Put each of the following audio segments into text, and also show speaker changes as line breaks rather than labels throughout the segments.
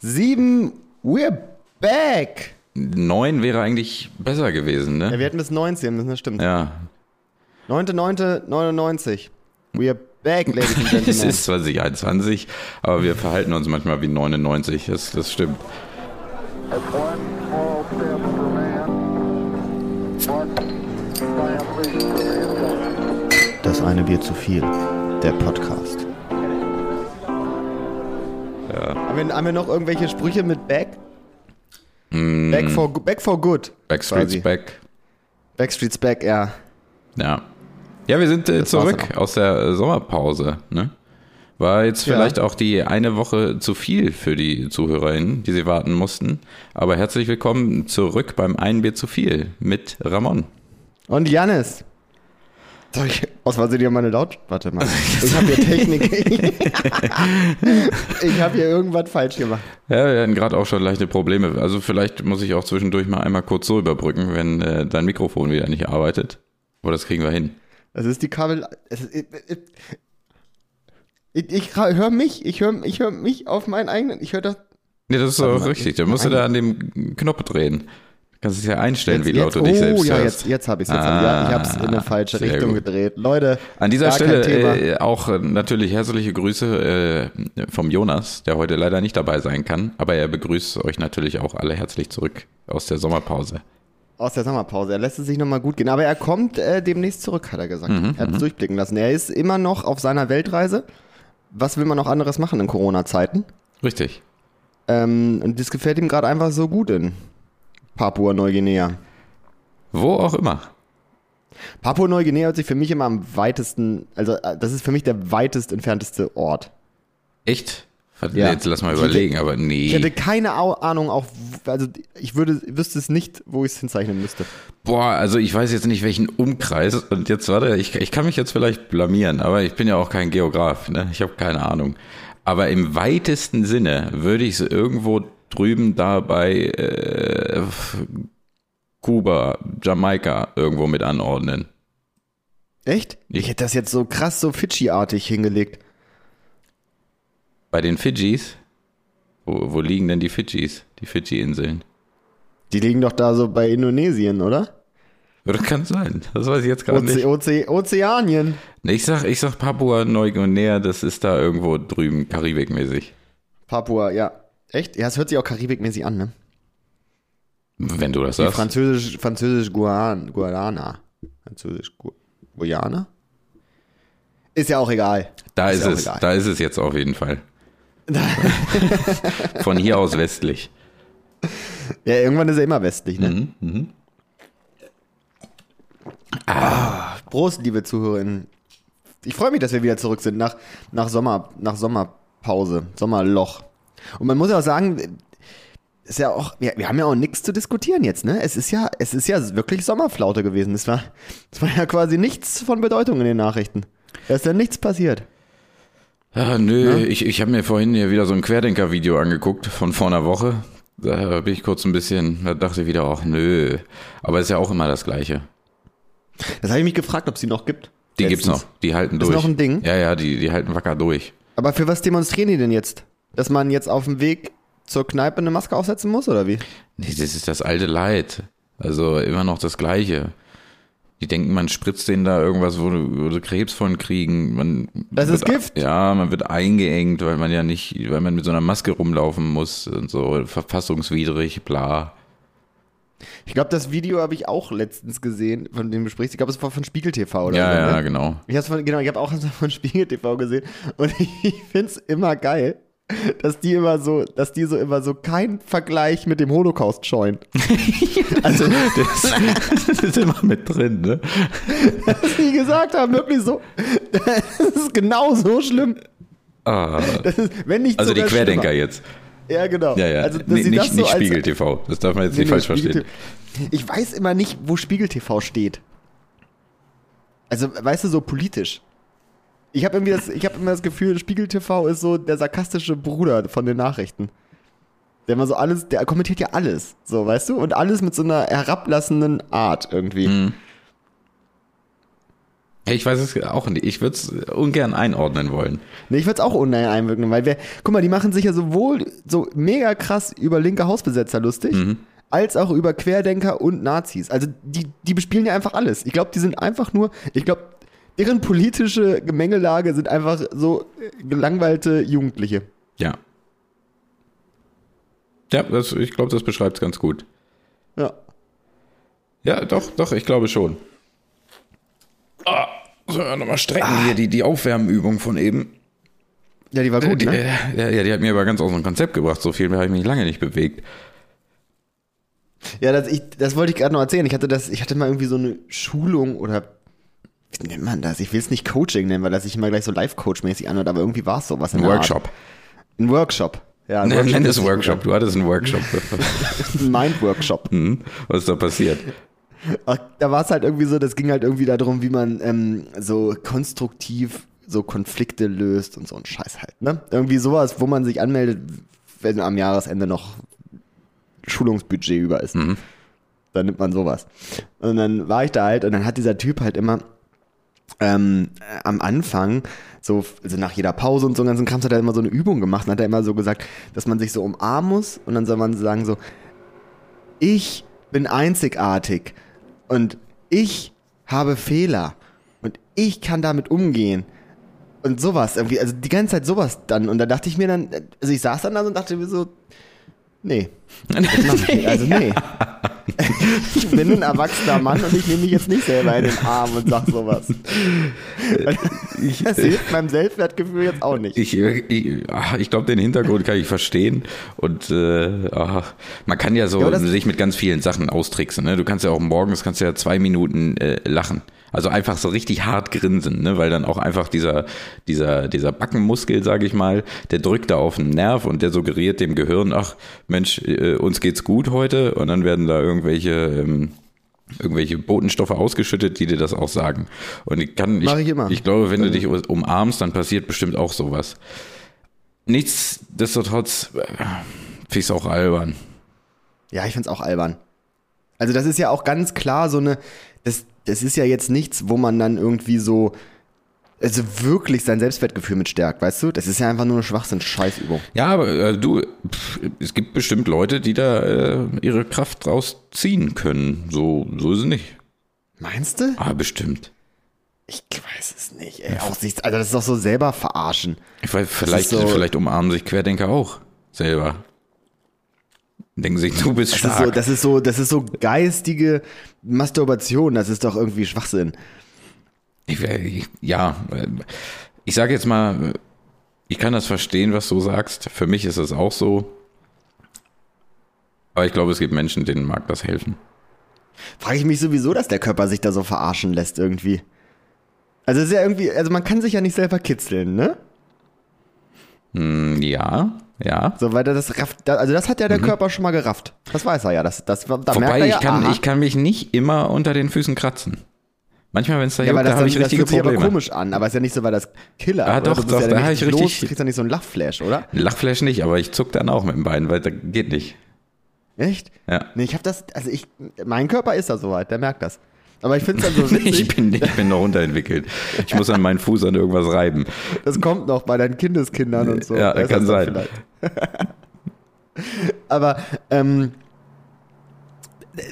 Sieben, we're back.
Neun wäre eigentlich besser gewesen,
Ja,
ne?
wir hatten bis 19, das stimmt.
Ja.
9.9.99. We're back, ladies and
Es
gentlemen.
ist 2021, aber wir verhalten uns manchmal wie 99. Das, das stimmt.
Das eine Bier zu viel. Der Podcast. Wir, haben wir noch irgendwelche Sprüche mit back? Back, for, back for good.
Backstreet's
quasi.
back.
Backstreet's back, ja.
Ja. Ja, wir sind äh, zurück aus der äh, Sommerpause, ne? War jetzt
Ja.
vielleicht auch die eine Woche zu viel für die ZuhörerInnen, die sie warten mussten. Aber herzlich willkommen zurück beim Ein Bier zu viel mit Ramon.
Und Janis. Soll ich aus Versehen hier meine Laut... Warte mal. Ich habe hier Technik. ich habe hier irgendwas falsch gemacht.
Ja, wir hatten gerade auch schon leichte Probleme. Also vielleicht muss ich auch zwischendurch mal einmal kurz so überbrücken, wenn äh, dein Mikrofon wieder nicht arbeitet. Aber das kriegen wir hin.
Das ist die Kabel... Ist, ich ich, ich höre mich. Ich höre ich hör mich auf meinen eigenen... Ich höre das...
Nee, das ist
mal,
richtig.
ich-
Da musst du da an dem Knopf drehen. Du kannst es ja einstellen, wie laut
jetzt,
du dich
oh,
selbst
ja,
hörst.
jetzt, jetzt habe ich es. Jetzt hab, ja, ich habe es in eine
Ah,
falsche Richtung
gut.
gedreht. Leute,
An dieser Stelle
Thema.
äh, auch äh, natürlich herzliche Grüße äh, vom Jonas, der heute leider nicht dabei sein kann, aber er begrüßt euch natürlich auch alle herzlich zurück aus der Sommerpause.
Aus der Sommerpause. Er lässt es sich nochmal gut gehen. Aber er kommt äh, demnächst zurück, hat er gesagt.
Mhm,
er hat es durchblicken lassen. Er ist immer noch auf seiner Weltreise. Was will man noch anderes machen in Corona-Zeiten?
Richtig.
Ähm, und das gefällt ihm gerade einfach so gut in Papua-Neuguinea.
Wo auch immer.
Papua-Neuguinea hört sich für mich immer am weitesten, also äh, das ist für mich der weitest entfernteste Ort.
Echt?
Ja.
Jetzt lass mal
Ich hätte-
überlegen, aber
Ich hätte
nee.
keine Ahnung, auch, also ich würde, wüsste es nicht, wo ich es hinzeichnen müsste.
Boah, also ich weiß jetzt nicht, welchen Umkreis. Und jetzt, warte, ich, ich kann mich jetzt vielleicht blamieren, aber ich bin ja auch kein Geograf, ne? Ich habe keine Ahnung. Aber im weitesten Sinne würde ich es irgendwo drüben da bei äh, Kuba, Jamaika irgendwo mit anordnen.
Echt? Ich hätte das jetzt so krass, so Fidschi-artig hingelegt.
Bei den Fidschis? Wo, wo liegen denn die Fidschis? Die Fidschi-Inseln?
Die liegen doch da so bei Indonesien, oder?
Das kann sein. Das weiß ich jetzt gerade nicht.
Oze Oze Ozeanien.
Ich sag, ich sag Papua Neuguinea, das ist da irgendwo drüben, Karibikmäßig.
Papua, ja. Echt? Ja, es hört sich auch karibikmäßig an, ne?
Wenn du das
Wie
sagst.
Französisch, Französisch Guan, Guarana. Französisch Gu Guyana? Ist ja auch egal.
Da
Ist
ist,
ja
es,
egal.
da ist es jetzt auf jeden Fall. Von hier aus westlich.
Ja, irgendwann ist er immer westlich, ne?
Mhm,
Ah, Prost, liebe ZuhörerInnen. Ich freue mich, dass wir wieder zurück sind nach, nach, Sommer, nach Sommerpause, Sommerloch. Und man muss ja auch sagen, ist ja auch, wir, wir haben ja auch nichts zu diskutieren jetzt, ne? Es ist ja, es ist ja wirklich Sommerflaute gewesen. Es war, es war ja quasi nichts von Bedeutung in den Nachrichten. Da ist ja nichts passiert.
Ja, nö, ich, ich habe mir vorhin hier wieder so ein Querdenker-Video angeguckt von vor einer Woche. Da bin ich kurz ein bisschen, da dachte ich wieder, ach nö. Aber ist ja auch immer das Gleiche.
Das habe ich mich gefragt, ob es die noch gibt.
Die gibt's
Letztens.
noch, die halten
Ist
durch.
noch ein Ding?
Ja, ja, die, die halten wacker durch.
Aber für was demonstrieren die denn jetzt? Dass man jetzt auf dem Weg zur Kneipe eine Maske aufsetzen muss, oder wie?
Nee, das ist das alte Leid. Also immer noch das Gleiche. Die denken, man spritzt denen da irgendwas, wo, sie Krebs von kriegen. Man
Das ist
wird,
Gift.
Ja, man wird eingeengt, weil man ja nicht, weil man mit so einer Maske rumlaufen muss und so verfassungswidrig, bla.
Ich glaube, das Video habe ich auch letztens gesehen, von dem du sprichst. Ich glaube, es war von Spiegel TV oder
Ja,
so.
ja,
ne?
genau.
Ich von, genau, ich habe auch von Spiegel TV gesehen und ich find's immer geil, dass die immer so, dass die so immer so keinen Vergleich mit dem Holocaust scheuen. also,
Das, das ist immer mit drin, ne?
was die gesagt haben, wirklich so, das ist genau so schlimm.
Ah,
ist, wenn nicht
also die Querdenker
schlimmer.
jetzt.
Ja, genau.
Ja, ja.
Also, dass
Nee, nicht
so
nicht Spiegel TV. Das darf man jetzt
Nee,
nicht
nee,
falsch
Spiegel
verstehen.
TV. Ich weiß immer nicht, wo Spiegel TV steht. Also, weißt du, so politisch. Ich habe irgendwie das, ich habe immer das Gefühl, Spiegel TV ist so der sarkastische Bruder von den Nachrichten. Der immer so alles, der kommentiert ja alles, so, weißt du? Und alles mit so einer herablassenden Art irgendwie.
Mhm. Ich weiß es auch nicht. Ich würde es ungern einordnen wollen.
Nee, ich würde es auch ungern einwirken, weil wir, guck mal, die machen sich ja sowohl so mega krass über linke Hausbesetzer lustig, als auch über Querdenker und Nazis. Also die, die bespielen ja einfach alles. Ich glaube, die sind einfach nur, ich glaube, deren politische Gemengelage sind einfach so äh, gelangweilte Jugendliche.
Ja. Ja, das, ich glaube, das beschreibt es ganz gut.
Ja.
Ja, doch, doch, ich glaube schon. Ah, so, nochmal strecken hier die, die Aufwärmübung von eben.
Ja, die war gut,
die,
ne?
äh, ja, ja, die hat mir aber ganz aus dem Konzept gebracht. So viel habe ich mich lange nicht bewegt.
Ja, das, ich, das wollte ich gerade noch erzählen. Ich hatte das, ich hatte mal irgendwie so eine Schulung oder wie nennt man das? Ich will es nicht Coaching nennen, weil das sich immer gleich so Live-Coach-mäßig anhört, aber irgendwie war es sowas. in
Ein Workshop.
Art. Ein Workshop. Ja, ein
Nenn, nenn
hört
es Workshop. Du hattest einen Workshop.
Ein Mind-Workshop.
Hm, Was ist da passiert?
Ach, Da war es halt irgendwie so, das ging halt irgendwie darum, wie man ähm, so konstruktiv so Konflikte löst und so ein Scheiß halt, ne? Irgendwie sowas, wo man sich anmeldet, wenn am Jahresende noch Schulungsbudget über ist. Dann nimmt man sowas. Und dann war ich da halt und dann hat dieser Typ halt immer ähm, äh, am Anfang, so also nach jeder Pause und so ganzen Kram, hat er immer so eine Übung gemacht und hat er immer so gesagt, dass man sich so umarmen muss und dann soll man sagen so, ich bin einzigartig und ich habe Fehler und ich kann damit umgehen. Und sowas, irgendwie, also die ganze Zeit sowas dann. Und da dachte ich mir dann, also ich saß dann da und dachte mir so, nee. Also nee. Ich bin ein erwachsener Mann und ich nehme mich jetzt nicht selber in den Arm und sag sowas. Das hilft meinem Selbstwertgefühl jetzt auch nicht.
Ich, ich, ah, ich glaube, den Hintergrund kann ich verstehen. Und äh, ah, man kann ja so
Ja,
sich mit ganz vielen Sachen austricksen. Ne? Du kannst ja auch morgens kannst ja zwei Minuten äh, lachen. Also einfach so richtig hart grinsen, ne? weil dann auch einfach dieser, dieser, dieser Backenmuskel, sage ich mal, der drückt da auf den Nerv und der suggeriert dem Gehirn, ach Mensch, äh, uns geht's gut heute. Und dann werden da irgendwelche ähm, irgendwelche Botenstoffe ausgeschüttet, die dir das auch sagen. Und ich kann,
ich immer.
ich glaube, wenn du dich umarmst, dann passiert bestimmt auch sowas. Nichtsdestotrotz äh, finde ich es auch albern.
Ja, ich find's auch albern. Also das ist ja auch ganz klar so eine, das, das ist ja jetzt nichts, wo man dann irgendwie so, also wirklich sein Selbstwertgefühl mit stärkt, weißt du? Das ist ja einfach nur eine Schwachsinn-Scheißübung.
Ja, aber äh, du, pff, es gibt bestimmt Leute, die da äh, ihre Kraft draus ziehen können. So, so ist es nicht.
Meinst du?
Ah, bestimmt.
Ich weiß es nicht, ey. Auch sich, also das ist doch so selber verarschen.
Ich weiß, vielleicht,
so-
vielleicht umarmen sich Querdenker auch selber. Denken sich, du bist
Das
stark.
ist, so, das ist so, das ist so geistige Masturbation. Das ist doch irgendwie Schwachsinn.
Ich, ich, ja, äh, ich sage jetzt mal, ich kann das verstehen, was du sagst. Für mich ist es auch so. Aber ich glaube, es gibt Menschen, denen mag das helfen.
Frage ich mich sowieso, dass der Körper sich da so verarschen lässt irgendwie. Also es ist ja irgendwie, also man kann sich ja nicht selber kitzeln, ne?
Hm, ja, ja.
So, weil das rafft, also das hat ja der Körper schon mal gerafft. Das weiß er ja. Das, das, da merkt
Mhm. Wobei
er ja,
ich kann,
aha.
ich kann mich nicht immer unter den Füßen kratzen. Manchmal, wenn es da
ja,
juckt, da
das,
habe ich
das
richtige
fühlt sich aber
Probleme.
komisch an, aber ist ja nicht so, weil das Killer.
Ah, doch,
Du
doch,
ja
da
dann
hab ich
richtig Los, kriegst ja nicht so einen Lachflash, oder?
Ein Lachflash nicht, aber ich zuck dann auch mit dem Bein, weil das geht nicht.
Echt?
Ja.
Nee, ich habe das, also ich, mein Körper ist da soweit, der merkt das. Aber ich finde es dann so witzig.
Ich bin, ich bin noch unterentwickelt. Ich muss an meinen Fuß an irgendwas reiben.
Das kommt noch bei deinen Kindeskindern und so.
Ja, kann
das dann
sein.
Aber ähm,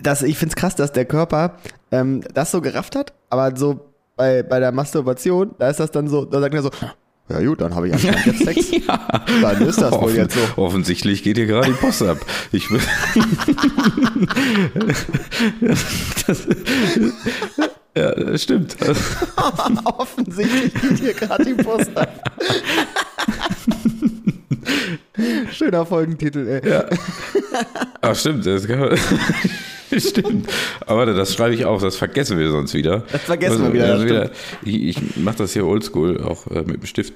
das, ich finde es krass, dass der Körper ähm, das so gerafft hat, aber so bei, bei der Masturbation, da ist das dann so, da sagt er so, ja gut, dann habe ich anscheinend jetzt Sex. Dann ist das wohl
Offen,
jetzt so.
Offensichtlich geht hier gerade die Post ab. Ich will das, ja, das stimmt.
Offensichtlich geht hier gerade die Post ab. Schöner Folgentitel, ey.
Ja. Ach, stimmt. Das kann man, stimmt. Aber das schreibe ich auf, das vergessen wir sonst wieder.
Das vergessen wir wieder,
also
das
ich ich mache das hier oldschool, auch äh, mit dem Stift.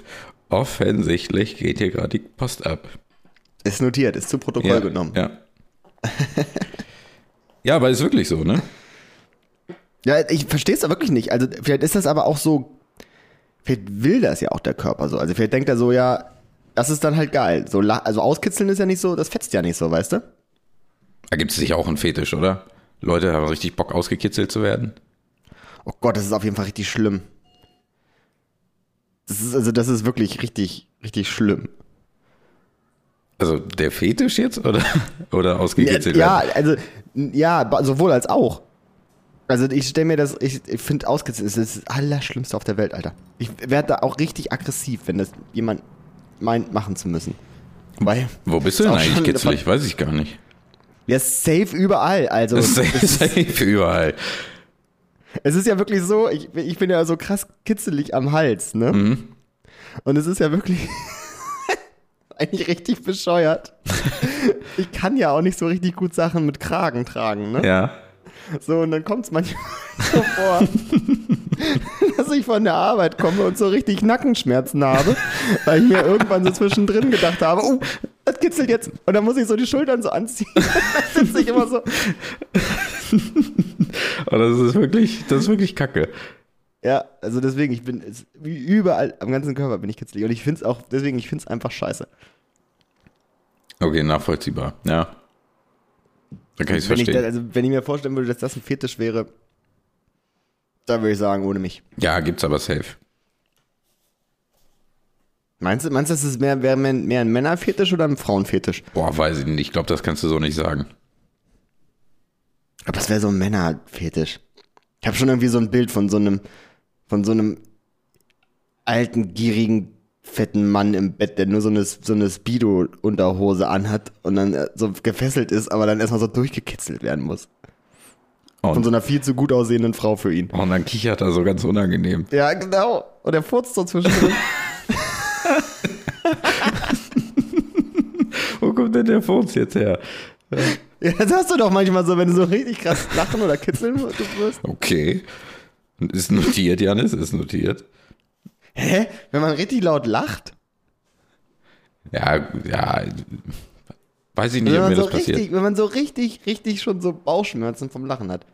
Offensichtlich geht hier gerade die Post ab.
Ist notiert, ist zu Protokoll
Ja,
genommen.
ja. ja, aber ist wirklich so, ne?
Ja, ich verstehe es da wirklich nicht. Also vielleicht ist das aber auch so, vielleicht will das ja auch der Körper so. Also vielleicht denkt er so, ja, das ist dann halt geil. So, also auskitzeln ist ja nicht so, das fetzt ja nicht so, weißt du?
Da gibt es sicher auch einen Fetisch, oder? Leute haben richtig Bock, ausgekitzelt zu werden.
Oh Gott, das ist auf jeden Fall richtig schlimm. Das ist, also das ist wirklich richtig, richtig schlimm.
Also der Fetisch jetzt oder, oder ausgekitzelt
Ja,
werden?
also, ja, sowohl als auch. Also ich stelle mir das, ich, ich finde ausgekitzelt ist das Allerschlimmste auf der Welt, Alter. Ich werde da auch richtig aggressiv, wenn das jemand meint, machen zu müssen. Weil,
Wo bist du denn eigentlich kitzelig? Weiß ich gar nicht.
Ja, safe überall. Also,
ist safe überall.
es ist ja wirklich so, ich, ich bin ja so krass kitzelig am Hals, ne?
Mhm.
Und es ist ja wirklich eigentlich richtig bescheuert. ich kann ja auch nicht so richtig gut Sachen mit Kragen tragen, ne?
Ja.
So, und dann kommt es manchmal so vor, dass ich von der Arbeit komme und so richtig Nackenschmerzen habe, weil ich mir irgendwann so zwischendrin gedacht habe, oh, das kitzelt jetzt. Und dann muss ich so die Schultern so anziehen. dann sitze ich immer so.
Aber das ist wirklich, das ist wirklich kacke.
Ja, also deswegen, ich bin wie überall am ganzen Körper bin ich kitzelig. Und ich finde es auch, deswegen, ich finde es einfach scheiße.
Okay, nachvollziehbar. Ja. Dann kann ich es
Wenn ich,
verstehen.
also, wenn ich mir vorstellen würde, dass das ein Fetisch wäre, da würde ich sagen, ohne mich.
Ja, gibt's aber safe.
Meinst du, meinst du, das ist mehr, wäre mehr, mehr ein Männerfetisch oder ein Frauenfetisch?
Boah, weiß ich nicht. Ich glaube, das kannst du so nicht sagen.
Aber das wäre so ein Männerfetisch. Ich habe schon irgendwie so ein Bild von so einem, von so einem alten, gierigen, fetten Mann im Bett, der nur so eine, so eine Speedo-Unterhose anhat und dann äh, so gefesselt ist, aber dann erstmal so durchgekitzelt werden muss. Von
Und,
so einer viel zu gut aussehenden Frau für ihn.
und dann kichert er so ganz unangenehm.
Ja, genau. Und er furzt so zwischendrin.
Wo kommt denn der Furz jetzt her?
ja, das hast du doch manchmal so, wenn du so richtig krass lachen oder kitzeln wirst.
Okay. Ist notiert, Janis, ist notiert.
Hä? Wenn man richtig laut lacht?
Ja, ja. Weiß ich nicht,
Wenn
ob mir
so
das passiert.
richtig, wenn man so richtig, richtig schon so Bauchschmerzen vom Lachen hat.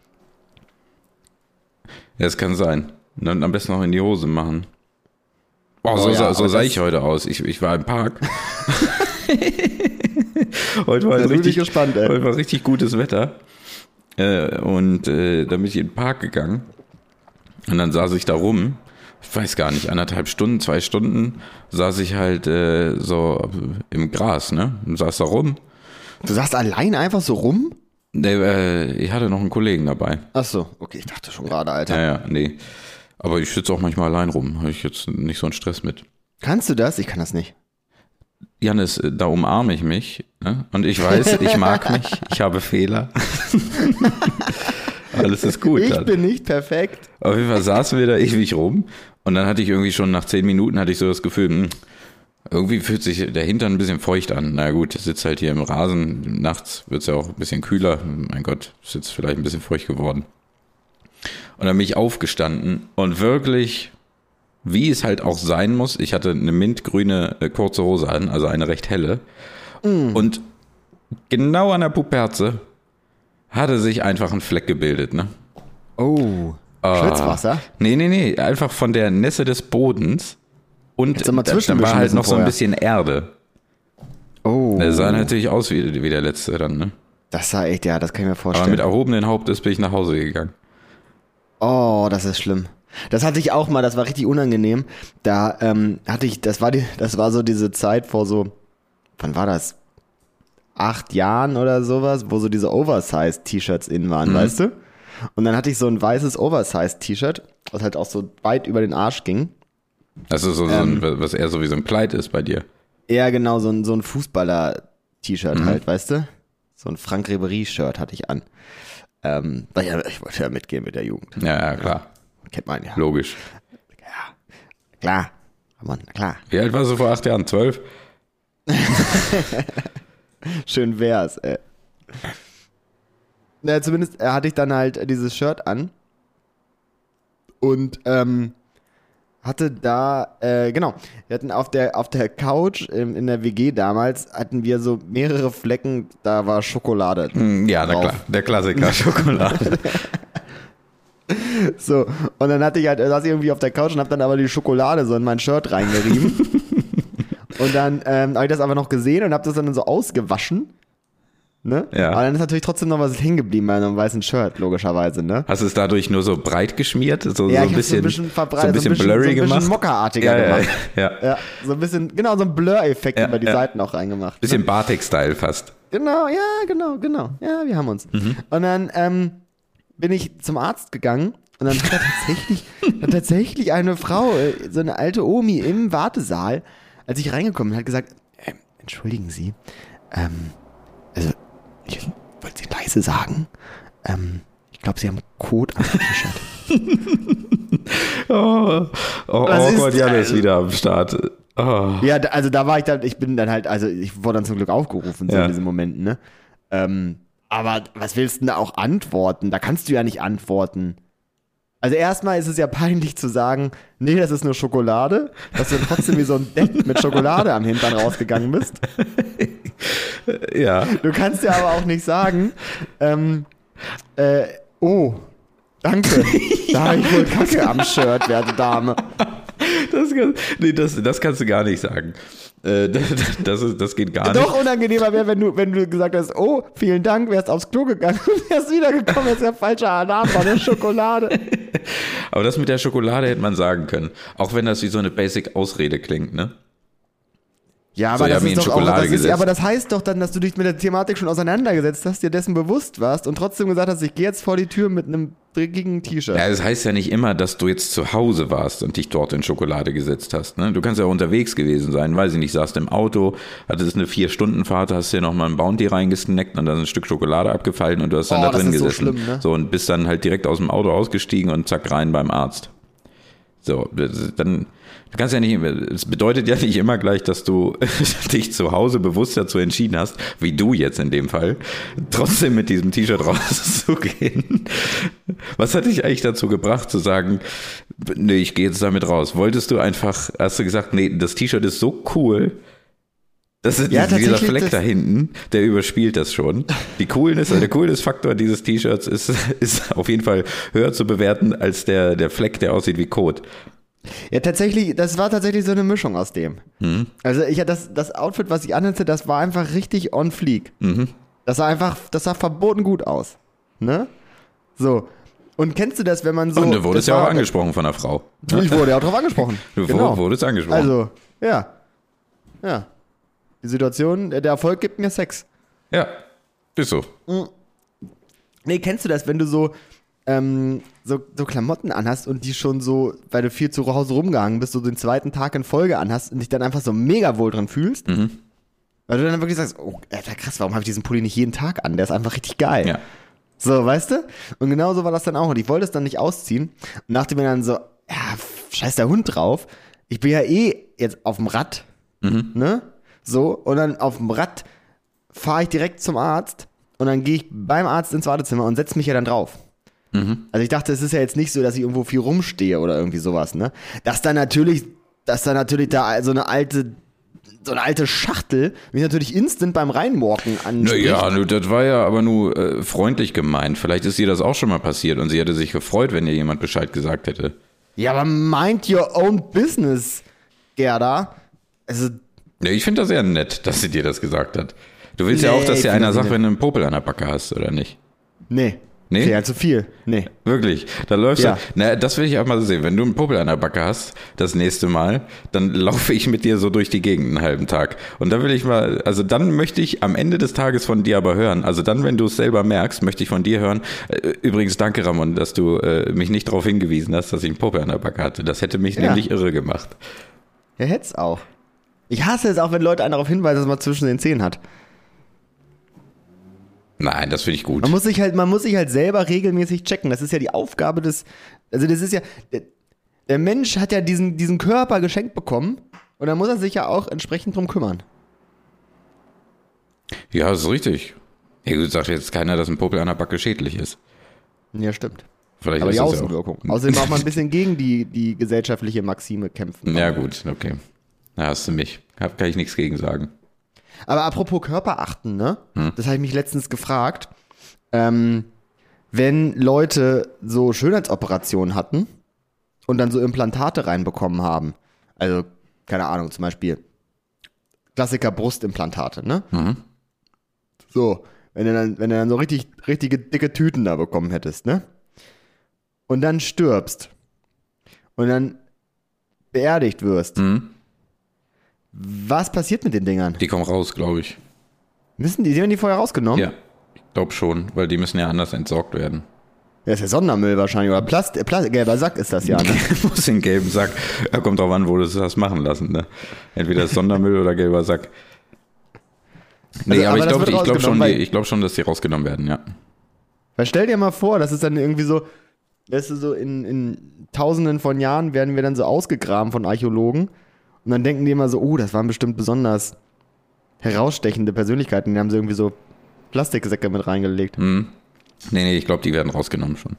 Ja, es kann sein. Und dann am besten auch in die Hose machen. Boah, so,
Oh ja,
sah- so sah
das-
ich heute aus. Ich, ich war im Park. heute war richtig,
gespannt,
heute war richtig gutes Wetter. Äh, und äh, dann bin ich in den Park gegangen. Und dann saß ich da rum. Ich weiß gar nicht, anderthalb Stunden, zwei Stunden saß ich halt äh, so im Gras, ne? Und saß da rum.
Du sagst allein einfach so rum?
Der, äh, ich hatte noch einen Kollegen dabei.
Ach so, okay, ich dachte schon gerade, Alter.
Ja, ja, nee. Aber ich sitze auch manchmal allein rum. Habe ich jetzt nicht so einen Stress mit.
Kannst du das? Ich kann das nicht.
Janis, äh, da umarme ich mich. Ne? Und ich weiß, ich mag mich. Ich habe Fehler. Alles ist gut.
Ich
dann.
bin nicht perfekt.
Auf jeden Fall saßen wir da ewig rum. Und dann hatte ich irgendwie schon nach zehn Minuten hatte ich so das Gefühl, hm, irgendwie fühlt sich der Hintern ein bisschen feucht an. Na gut, ich sitze halt hier im Rasen. Nachts wird es ja auch ein bisschen kühler. Mein Gott, ist jetzt vielleicht ein bisschen feucht geworden. Und dann bin ich aufgestanden und wirklich, wie es halt auch sein muss, ich hatte eine mintgrüne äh, kurze Hose an, also eine recht helle. Und genau an der Puperze hatte sich einfach ein Fleck gebildet, ne?
Oh. Schwitzwasser?
Nee, nee, nee, einfach von der Nässe des Bodens. Und
mal
da, da war halt noch so ein bisschen Erde.
Oh.
Der sah natürlich aus wie, wie der letzte dann, ne?
Das sah echt, ja, das kann ich mir
Aber
vorstellen.
mit erhobenen Hauptes bin ich nach Hause gegangen.
Oh, das ist schlimm. Das hatte ich auch mal, das war richtig unangenehm. Da ähm, hatte ich, das war die, das war so diese Zeit vor so, wann war das? Acht Jahren oder sowas, wo so diese Oversize-T-Shirts in waren, weißt du? Und dann hatte ich so ein weißes Oversize-T-Shirt, was halt auch so weit über den Arsch ging.
Das ist so, so
Ähm.
ein, was eher so wie so ein Kleid ist bei dir.
Eher genau so ein, so ein Fußballer-T-Shirt halt, weißt du? So ein Frank Ribery-Shirt hatte ich an. Ähm, weil ja, ich wollte ja mitgehen mit der Jugend.
Ja, ja, klar.
Kennt man ja.
Logisch.
Klar. Mann, klar.
Wie alt warst du vor acht Jahren? Zwölf?
Schön wär's, ey. Na, zumindest hatte ich dann halt dieses Shirt an. Und ähm, hatte da, äh, genau, wir hatten auf der, auf der Couch ähm, in der WG damals, hatten wir so mehrere Flecken, da war Schokolade.
Hm, Ja, na
drauf.
klar. Der Klassiker Schokolade.
So, und dann hatte ich halt, saß ich irgendwie auf der Couch und hab dann aber die Schokolade so in mein Shirt reingerieben. und dann ähm, habe ich das aber noch gesehen und hab das dann so ausgewaschen. Ne?
Ja.
Aber dann ist natürlich trotzdem noch was hängen geblieben bei einem weißen Shirt, logischerweise, ne?
Hast du es dadurch nur so breit geschmiert? So,
Ja,
so ein
hab's so
bisschen,
ein bisschen verbreitet,
so ein bisschen
so ein bisschen-
blurry
so ein bisschen
gemacht?
mockerartiger
ja,
gemacht.
Ja, ja.
Ja, so ein bisschen, genau, so ein Blur-Effekt
Ja,
über die
ja.
Seiten auch reingemacht.
Bisschen Batik-Style fast.
Genau, ja, genau, genau. Ja, wir haben uns. Und dann ähm, bin ich zum Arzt gegangen und dann hat er tatsächlich, hat tatsächlich eine Frau, äh, so eine alte Omi im Wartesaal, als ich reingekommen bin, hat gesagt, ähm, entschuldigen Sie, ähm, also, ich wollte Sie leise sagen, ähm, ich glaube, Sie haben Code am T-Shirt.
Oh, oh, oh Gott, Jan ist
das?
wieder am Start. Oh.
Ja, da, also da war ich dann, ich bin dann halt, also ich wurde dann zum Glück aufgerufen, so
Ja.
in diesen Momenten, ne? Ähm, aber was willst du denn da auch antworten? Da kannst du ja nicht antworten. Also erstmal ist es ja peinlich zu sagen, nee, das ist nur Schokolade, dass du trotzdem wie so ein Depp mit Schokolade am Hintern rausgegangen bist.
Ja.
Du kannst ja aber auch nicht sagen, ähm, äh, oh, danke, da habe ich wohl Kacke am Shirt, werte Dame.
Das, kann, nee, das, das kannst du gar nicht sagen. Äh, das, das, ist, das geht gar
Doch
nicht.
unangenehmer wäre, wenn du, wenn du gesagt hast, oh, vielen Dank, wärst aufs Klo gegangen und wärst wiedergekommen, jetzt der falsche Alarm war eine Schokolade.
Aber das mit der Schokolade hätte man sagen können. Auch wenn das wie so eine Basic-Ausrede klingt, ne?
Ja, aber, das ist doch auch, das ist, aber das heißt doch dann, dass du dich mit der Thematik schon auseinandergesetzt hast, dir dessen bewusst warst und trotzdem gesagt hast, ich gehe jetzt vor die Tür mit einem dreckigen T-Shirt.
Ja, das heißt ja nicht immer, dass du jetzt zu Hause warst und dich dort in Schokolade gesetzt hast. Ne? Du kannst ja auch unterwegs gewesen sein, weiß ich nicht, saßt im Auto, hattest eine Vier-Stunden-Fahrt, hast dir nochmal ein Bounty reingesnackt und dann ein Stück Schokolade abgefallen und du hast dann
Oh,
da drin
ist so
gesessen.
schlimm, ne?
So, und bist dann halt direkt aus dem Auto ausgestiegen und zack rein beim Arzt. So, dann, du kannst ja nicht, es bedeutet ja nicht immer gleich, dass du dich zu Hause bewusst dazu entschieden hast, wie du jetzt in dem Fall, trotzdem mit diesem T-Shirt rauszugehen. Was hat dich eigentlich dazu gebracht zu sagen, nee, ich gehe jetzt damit raus? Wolltest du einfach, hast du gesagt, nee, das T-Shirt ist so cool, das ist
Ja,
dieser Fleck da hinten, der überspielt das schon. Die Coolness, der Coolness-Faktor dieses T-Shirts ist, ist auf jeden Fall höher zu bewerten als der, der Fleck, der aussieht wie Kot.
Ja, tatsächlich, das war tatsächlich so eine Mischung aus dem.
Mhm.
Also ich das, das Outfit, was ich anhatte, das war einfach richtig on fleek.
Mhm.
Das sah einfach, das sah verboten gut aus. Ne? So. Und kennst du das, wenn man so.
Und du wurdest ja auch angesprochen von einer Frau.
Ich wurde ja auch drauf angesprochen.
Du
genau.
wurdest angesprochen.
Also, ja. Ja. Die Situation, der Erfolg gibt mir Sex.
ja, ist so.
Nee, kennst du das, wenn du so, ähm, so, so Klamotten anhast und die schon so, weil du viel zu Hause rumgehangen bist, so den zweiten Tag in Folge anhast und dich dann einfach so mega wohl drin fühlst?
Mhm.
Weil du dann wirklich sagst, oh, Alter, krass, warum habe ich diesen Pulli nicht jeden Tag an? Der ist einfach richtig geil.
Ja.
So, weißt du? Und genau so war das dann auch. Und ich wollte es dann nicht ausziehen. Und dachte mir dann so, ja, scheiß der Hund drauf. Ich bin ja eh jetzt auf dem Rad. Ne? So, und dann auf dem Rad fahre ich direkt zum Arzt. Und dann gehe ich beim Arzt ins Wartezimmer und setze mich ja dann drauf. Also ich dachte, es ist ja jetzt nicht so, dass ich irgendwo viel rumstehe oder irgendwie sowas, ne? Dass da natürlich, dass da natürlich da so eine alte, so eine alte Schachtel mich natürlich instant beim Reinwalken anspricht.
Naja, nu, das war ja aber nur äh, freundlich gemeint. Vielleicht ist ihr das auch schon mal passiert und sie hätte sich gefreut, wenn ihr jemand Bescheid gesagt hätte.
Ja, aber mind your own business, Gerda. Also,
Nee, ich finde das sehr nett, dass sie dir das gesagt hat. Du willst ja
Nee,
auch, dass dir einer sagt, wenn du einen Popel an der Backe hast, oder nicht?
nee.
Nee?
Halt zu viel. Nee.
Wirklich. Da läufst
Ja.
du. Na, das will ich auch mal sehen. Wenn du einen Popel an der Backe hast, das nächste Mal, dann laufe ich mit dir so durch die Gegend einen halben Tag. Und da will ich mal, also dann möchte ich am Ende des Tages von dir aber hören. Also dann, wenn du es selber merkst, möchte ich von dir hören. Äh, Übrigens, danke Ramon, dass du äh, mich nicht darauf hingewiesen hast, dass ich einen Popel an der Backe hatte. Das hätte mich
Ja.
nämlich irre gemacht.
Ja, hätt's auch. Ich hasse es auch, wenn Leute einen darauf hinweisen, dass man zwischen den Zähnen hat.
Nein, das finde ich gut.
Man muss sich halt, man muss sich halt selber regelmäßig checken. Das ist ja die Aufgabe des, also das ist ja, der, der Mensch hat ja diesen, diesen Körper geschenkt bekommen und da muss er sich ja auch entsprechend drum kümmern.
Ja, das ist richtig. Ja, gut, sagt jetzt keiner, dass ein Popel an der Backe schädlich ist.
Ja, stimmt.
Vielleicht
Aber die
ja auch-
Außenwirkung. Außerdem auch mal ein bisschen gegen die, die gesellschaftliche Maxime kämpfen.
Ja, gut, okay. Da hast du mich. Kann ich nichts gegen sagen.
Aber apropos Körper achten, ne? Das habe ich mich letztens gefragt. Ähm, wenn Leute so Schönheitsoperationen hatten und dann so Implantate reinbekommen haben, also, keine Ahnung, zum Beispiel Klassiker Brustimplantate, ne? So, wenn du dann, wenn du dann so richtig, richtige dicke Tüten da bekommen hättest, ne? Und dann stirbst. Und dann beerdigt wirst.
Mhm.
Was passiert mit den Dingern?
Die kommen raus, glaube ich.
Müssen die, werden die vorher rausgenommen?
Ja, ich glaube schon, weil die müssen ja anders entsorgt werden.
Ja, ist ja Sondermüll wahrscheinlich. Oder Plast, Plast, gelber Sack ist das ja, ne?
Muss den gelben Sack. Ja, kommt drauf an, wo du es hast machen lassen. Ne? Entweder Sondermüll oder gelber Sack. Nee,
Also,
aber,
aber
ich
das
glaube glaub schon, die- ich glaub schon, dass die rausgenommen werden, ja.
Weil stell dir mal vor, das ist dann irgendwie so, weißt du, so in, in tausenden von Jahren werden wir dann so ausgegraben von Archäologen und dann denken die immer so, oh, das waren bestimmt besonders herausstechende Persönlichkeiten, die haben sie irgendwie so Plastiksäcke mit reingelegt.
Hm. Nee, nee, ich glaube, die werden rausgenommen schon.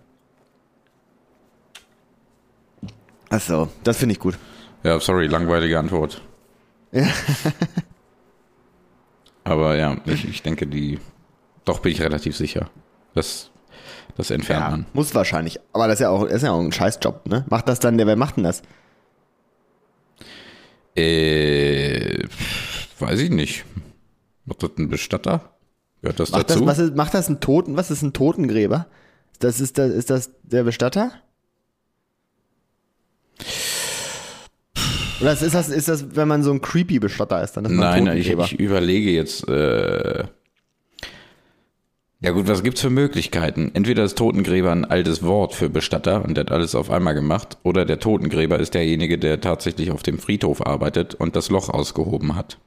Achso, das finde ich gut.
Ja, sorry, langweilige Antwort.
Ja.
Aber ja, ich, ich denke, die. Doch bin ich relativ sicher. Das, das entfernt
Ja,
man.
muss wahrscheinlich. Aber das ist ja auch, ist ja auch ein Scheißjob, ne? Macht das dann, der, wer macht denn das?
Äh, weiß ich nicht. Macht das ein Bestatter? Gehört das
Macht das,
dazu?
was ist, macht das ein Toten, was ist ein Totengräber? Das ist, das, ist das der Bestatter? Oder ist das, ist das, wenn man so ein creepy Bestatter ist, dann ist man
Nein, nein, ich, ich überlege jetzt. Äh, ja gut, was gibt's für Möglichkeiten? Entweder ist Totengräber ein altes Wort für Bestatter und der hat alles auf einmal gemacht, oder der Totengräber ist derjenige, der tatsächlich auf dem Friedhof arbeitet und das Loch ausgehoben hat.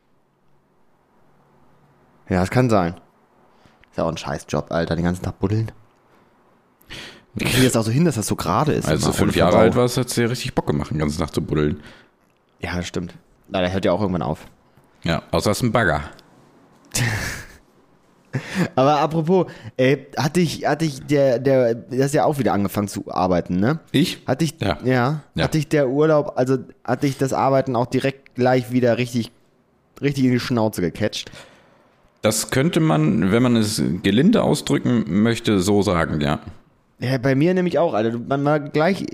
ja, das kann sein. Ist ja auch ein Scheißjob, Alter, den ganzen Tag buddeln. Wie kriegen die das auch so hin, dass das so gerade ist?
Als du fünf Jahre alt warst, hat's dir richtig Bock gemacht, den ganzen Tag zu buddeln.
Ja, das stimmt. Na, der hört ja auch irgendwann auf.
Ja, außer es ist ein Bagger.
Aber apropos, ey, hatte ich, hatte ich der, der, der ist ja auch wieder angefangen zu arbeiten, ne?
Ich?
Hatte ich, ja.
Ja. Ja.
hatte ich der Urlaub, also hatte ich das Arbeiten auch direkt gleich wieder richtig, richtig in die Schnauze gecatcht.
Das könnte man, wenn man es gelinde ausdrücken möchte, so sagen, ja.
Ja, bei mir nämlich auch, Alter. Man war gleich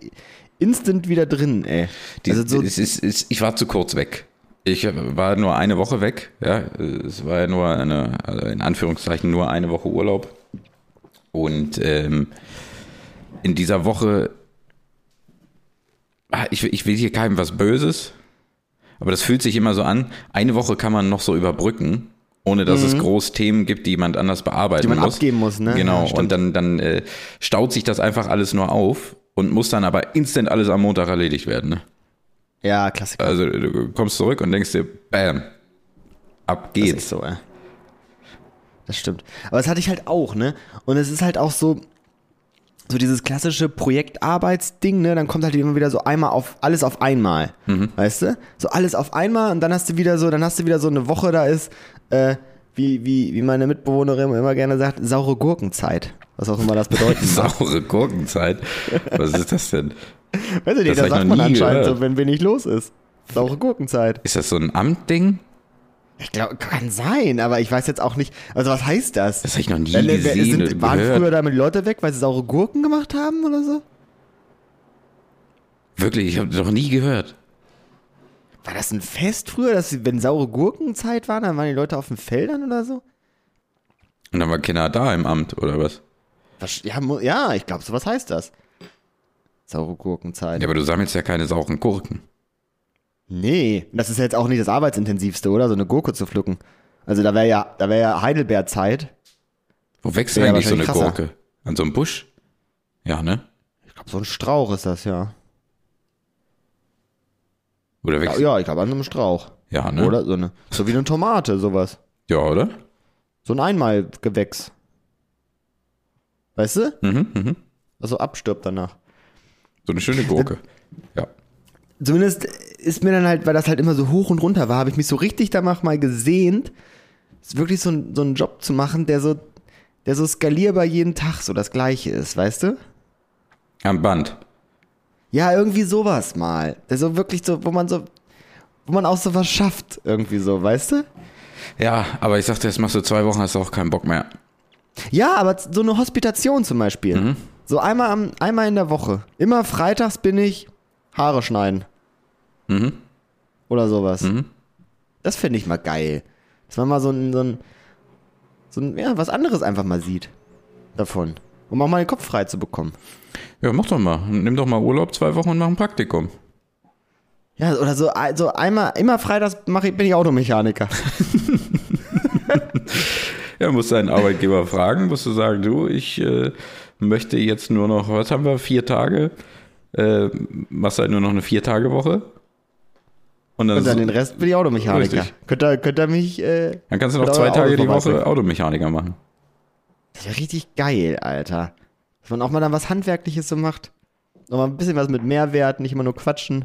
instant wieder drin, ey.
Die,
also so,
es ist, ich war zu kurz weg. Ich war nur eine Woche weg, ja. Es war ja nur eine, also in Anführungszeichen nur eine Woche Urlaub. Und ähm, in dieser Woche, ah, ich, ich will hier keinem was Böses, aber das fühlt sich immer so an. Eine Woche kann man noch so überbrücken, ohne dass es groß Themen gibt, die jemand anders bearbeiten
Mhm. Die man
muss.
abgeben muss, ne?
Genau,
Ja,
und dann, dann äh, staut sich das einfach alles nur auf und muss dann aber instant alles am Montag erledigt werden. Ne?
Ja, Klassiker.
Also du kommst zurück und denkst dir, bam, ab
Das ist
geht's.
so, ey. Das stimmt. Aber das hatte ich halt auch, ne? Und es ist halt auch so, so dieses klassische Projektarbeitsding, ne? Dann kommt halt immer wieder so einmal auf, alles auf einmal. Weißt du? So alles auf einmal und dann hast du wieder so, dann hast du wieder so eine Woche, da ist, äh, wie, wie, wie meine Mitbewohnerin immer gerne sagt, saure Gurkenzeit. Was auch immer das bedeuten mag.
Saure Gurkenzeit. Was ist das denn?
Weißt du,
Das
das
ich
sagt man anscheinend
gehört.
so, wenn wenig los ist. Saure Gurkenzeit.
Ist das so ein Amtding?
Ich glaube, kann sein, aber ich weiß jetzt auch nicht. Also, was heißt das?
Das habe ich noch nie
Wenn- wenn-
gesehen
sind, waren
gehört.
früher damit Leute weg, weil sie saure Gurken gemacht haben oder so?
Wirklich, ich habe noch nie gehört.
War das ein Fest früher, dass wenn saure Gurkenzeit war, dann waren die Leute auf den Feldern oder so?
Und dann war keiner da im Amt, oder was?
Was, ja, ja, ich glaube, sowas heißt das. Saure Gurkenzeit.
Ja, aber du sammelst ja keine sauren Gurken.
Nee, das ist jetzt auch nicht das Arbeitsintensivste, oder? So eine Gurke zu pflücken. Also da wäre ja, da wäre ja Heidelbeerzeit.
Wo wächst eigentlich so eine
krasser.
Gurke? An so einem Busch? Ja, ne?
Ich glaube, so ein Strauch ist das, ja.
Oder
Ja,
wächst.
ja ich glaube, an einem Strauch.
Ja, ne?
Oder? So, eine, so wie eine Tomate, sowas.
Ja, oder?
So ein Einmalgewächs. Weißt du?
Mhm, mhm.
Was so abstirbt danach.
So eine schöne Gurke. Ja.
Zumindest ist mir dann halt, weil das halt immer so hoch und runter war, habe ich mich so richtig danach mal gesehnt, ist wirklich so, ein, so einen Job zu machen, der so, der so skalierbar jeden Tag so das Gleiche ist, weißt du?
Am Band.
Ja, irgendwie sowas mal. Der so wirklich so, wo man so, wo man auch so was schafft, irgendwie so, weißt du?
Ja, aber ich sagte, jetzt machst du zwei Wochen, hast du auch keinen Bock mehr.
Ja, aber so eine Hospitation zum Beispiel. So einmal, am, einmal in der Woche. Immer freitags bin ich Haare schneiden.
Mhm.
Oder sowas.
Mhm.
Das finde ich mal geil. Dass man mal so ein, so ein, so ein, ja, was anderes einfach mal sieht davon. Um auch mal den Kopf frei zu bekommen.
Ja, mach doch mal. Nimm doch mal Urlaub zwei Wochen und mach ein Praktikum.
Ja, oder so also einmal, immer freitags mach ich, bin ich Automechaniker.
Ja, musst deinen Arbeitgeber fragen, musst du sagen, du, ich äh, möchte jetzt nur noch, was haben wir, vier Tage? Äh, machst halt nur noch eine Vier-Tage-Woche? Und dann,
Und dann den Rest bin ich Automechaniker.
Richtig.
Könnt ihr, könnt ihr mich. Äh,
dann kannst du noch zwei Tage die Woche. Automechaniker machen.
Das wäre richtig geil, Alter. Dass man auch mal dann was Handwerkliches so macht. Nochmal ein bisschen was mit Mehrwert, nicht immer nur quatschen.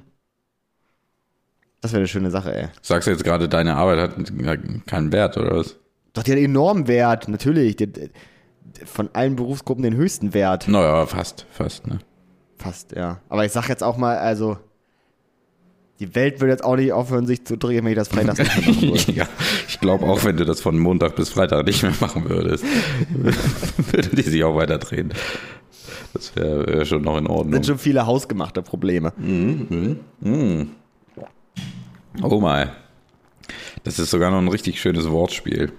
Das wäre eine schöne Sache, ey.
Sagst du jetzt gerade, deine Arbeit hat keinen Wert, oder was?
Doch, die hat enormen Wert, natürlich. Die, die, von allen Berufsgruppen den höchsten Wert.
Naja, fast, fast, ne?
Fast, ja. Aber ich sag jetzt auch mal, also. Die Welt würde jetzt auch nicht aufhören, sich zu drehen, wenn ich das freitags nicht mehr machen würde.
ja, ich glaube auch, wenn du das von Montag bis Freitag nicht mehr machen würdest, würde die sich auch weiter drehen. Das wäre wär schon noch in Ordnung.
sind schon viele hausgemachte Probleme.
Oh my. Das ist sogar noch ein richtig schönes Wortspiel.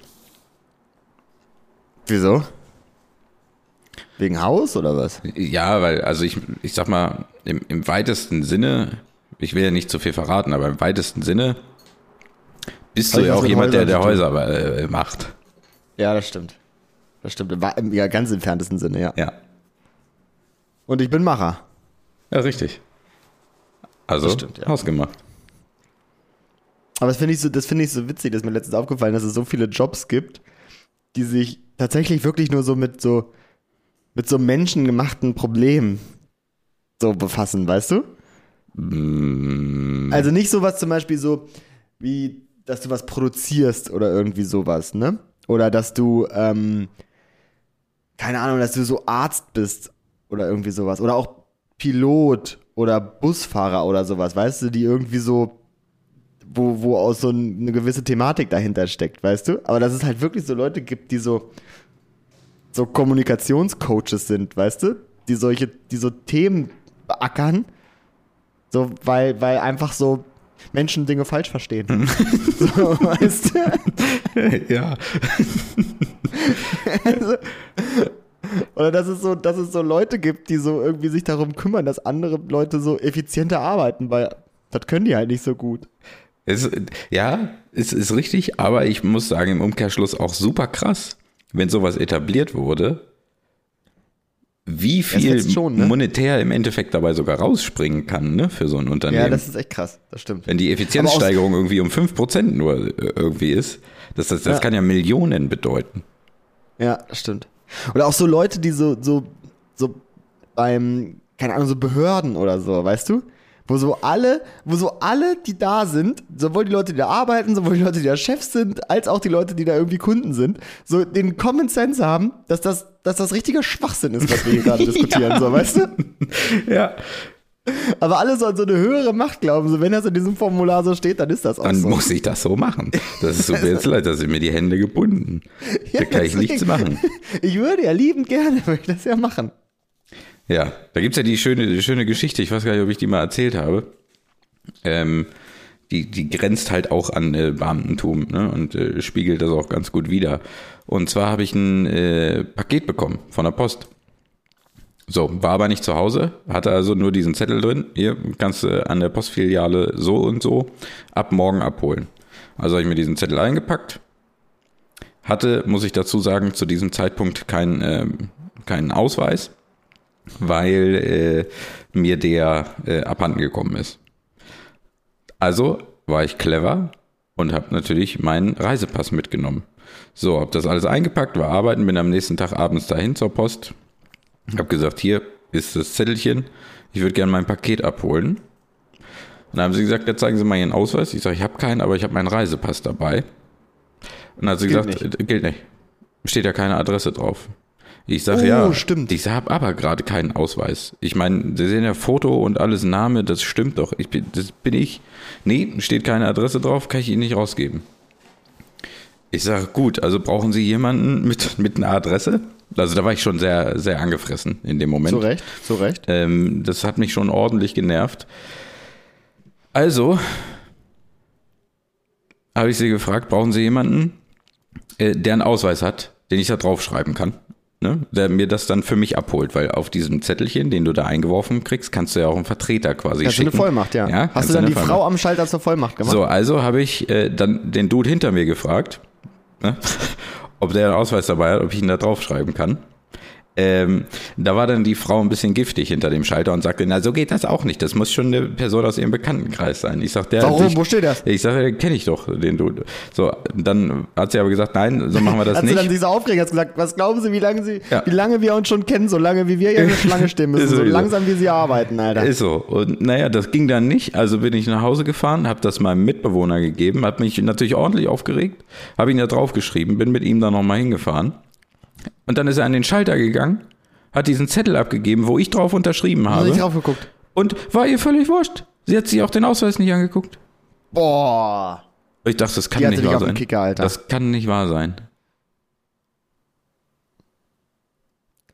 Wieso? Wegen Haus oder was?
Ja, weil, also ich, ich sag mal, im, im weitesten Sinne, ich will ja nicht zu viel verraten, aber im weitesten Sinne bist
Hat
du ja auch jemand, der,
Häusern
der
tun.
Häuser äh, macht.
Ja, das stimmt. Das stimmt. Im ja, ganz entferntesten Sinne, ja.
Ja.
Und ich bin Macher.
Ja, richtig. Also,
stimmt, ja.
ausgemacht.
Aber das finde ich, so, das finde ich so witzig, dass mir letztens aufgefallen, dass es so viele Jobs gibt, die sich tatsächlich wirklich nur so mit so, mit so menschengemachten Problemen so befassen, weißt du? Also nicht sowas zum Beispiel so, wie, dass du was produzierst oder irgendwie sowas, ne? Oder dass du, ähm, keine Ahnung, dass du so Arzt bist oder irgendwie sowas. Oder auch Pilot oder Busfahrer oder sowas, weißt du, die irgendwie so, wo, wo auch so ein, eine gewisse Thematik dahinter steckt, weißt du? Aber dass es halt wirklich so Leute gibt, die so, so Kommunikationscoaches sind, weißt du? Die solche, die so Themen beackern, so, weil, weil einfach so Menschen Dinge falsch verstehen. so, weißt du?
ja.
Oder dass es so, dass es so Leute gibt, die so irgendwie sich darum kümmern, dass andere Leute so effizienter arbeiten, weil das können die halt nicht so gut.
Es, ja, es ist richtig, aber ich muss sagen, im Umkehrschluss auch super krass, wenn sowas etabliert wurde, wie viel
schon, ne?
monetär im Endeffekt dabei sogar rausspringen kann, ne, für so ein Unternehmen.
Ja, das ist echt krass, das stimmt.
wenn die Effizienzsteigerung irgendwie um 5% nur äh, irgendwie ist, das, das, das
Ja.
kann ja Millionen bedeuten.
Ja, das stimmt. Oder auch so Leute, die so, so, so beim, keine Ahnung, so Behörden oder so, weißt du? Wo so alle, wo so alle, die da sind, sowohl die Leute, die da arbeiten, sowohl die Leute, die da Chefs sind, als auch die Leute, die da irgendwie Kunden sind, so den Common Sense haben, dass das, dass das richtiger Schwachsinn ist, was wir hier gerade diskutieren, so, weißt du?
Ja.
Aber alle so an so eine höhere Macht glauben, so wenn das in diesem Formular so steht, dann ist das auch
Dann
so.
muss ich das so machen. Das ist so jetzt leid, da sind mir die Hände gebunden. Da kann ich
deswegen.
nichts machen.
Ich würde ja liebend gerne, würde ich das ja machen.
Ja, da gibt's ja die schöne, die schöne Geschichte, ich weiß gar nicht, ob ich die mal erzählt habe. Ähm, die, die grenzt halt auch an äh, Beamtentum ne? und äh, spiegelt das auch ganz gut wider. Und zwar habe ich ein äh, Paket bekommen von der Post. So, war aber nicht zu Hause, hatte also nur diesen Zettel drin. Hier kannst du an der Postfiliale so und so ab morgen abholen. Also habe ich mir diesen Zettel eingepackt. Hatte, muss ich dazu sagen, zu diesem Zeitpunkt keinen ähm, keinen Ausweis, weil äh, mir der äh, abhanden gekommen ist. Also war ich clever und habe natürlich meinen Reisepass mitgenommen. So, habe das alles eingepackt, war arbeiten, bin am nächsten Tag abends dahin zur Post, habe gesagt, hier ist das Zettelchen, ich würde gerne mein Paket abholen. Und dann haben sie gesagt, jetzt zeigen Sie mal Ihren Ausweis. Ich sage, ich habe keinen, aber ich habe meinen Reisepass dabei. Und dann hat sie
Gilt
gesagt, äh, gilt nicht. Steht ja keine Adresse drauf. Ich sage,
Oh,
ja,
stimmt.
ich habe aber gerade keinen Ausweis. Ich meine, Sie sehen ja Foto und alles Name, das stimmt doch. Ich bin, das bin ich. Nee, steht keine Adresse drauf, kann ich Ihnen nicht rausgeben. Ich sage, gut, also brauchen Sie jemanden mit, mit einer Adresse? Also da war ich schon sehr, sehr angefressen in dem Moment.
Zu Recht, zu Recht.
Ähm, das hat mich schon ordentlich genervt. Also habe ich sie gefragt, brauchen Sie jemanden, äh, der einen Ausweis hat, den ich da draufschreiben kann. Ne? Der mir das dann für mich abholt, weil auf diesem Zettelchen, den du da eingeworfen kriegst, kannst du ja auch einen Vertreter quasi
Hast du
schicken.
eine Vollmacht, ja.
ja
Hast du dann die Frau am Schalter zur Vollmacht gemacht?
So, also habe ich äh, dann den Dude hinter mir gefragt, ne? ob der einen Ausweis dabei hat, ob ich ihn da draufschreiben kann. Ähm, da war dann die Frau ein bisschen giftig hinter dem Schalter und sagte, na so geht das auch nicht. Das muss schon eine Person aus ihrem Bekanntenkreis sein. Ich sagte, ja,
Warum?
Ich,
Wo steht das?
Ich sage, kenne ich doch den Dude. So, dann hat sie aber gesagt, nein, so machen wir das
Hat sie
nicht.
dann diese Aufregung gesagt, was glauben Sie, wie lange Sie,
Ja.
wie lange wir uns schon kennen, so lange wie wir hier in der Schlange stehen müssen, so
sowieso.
langsam wie Sie arbeiten, Alter.
Ist so. Und naja, das ging dann nicht. Also bin ich nach Hause gefahren, habe das meinem Mitbewohner gegeben, hat mich natürlich ordentlich aufgeregt, habe ihn da draufgeschrieben, bin mit ihm dann nochmal hingefahren. Und dann ist er an den Schalter gegangen, hat diesen Zettel abgegeben, wo ich drauf unterschrieben
Hab
habe.
ich drauf geguckt.
Und war ihr völlig wurscht. Sie hat sich auch den Ausweis nicht angeguckt.
Boah.
Ich dachte, das kann nicht wahr sein.
Kicker.
Das kann nicht wahr sein.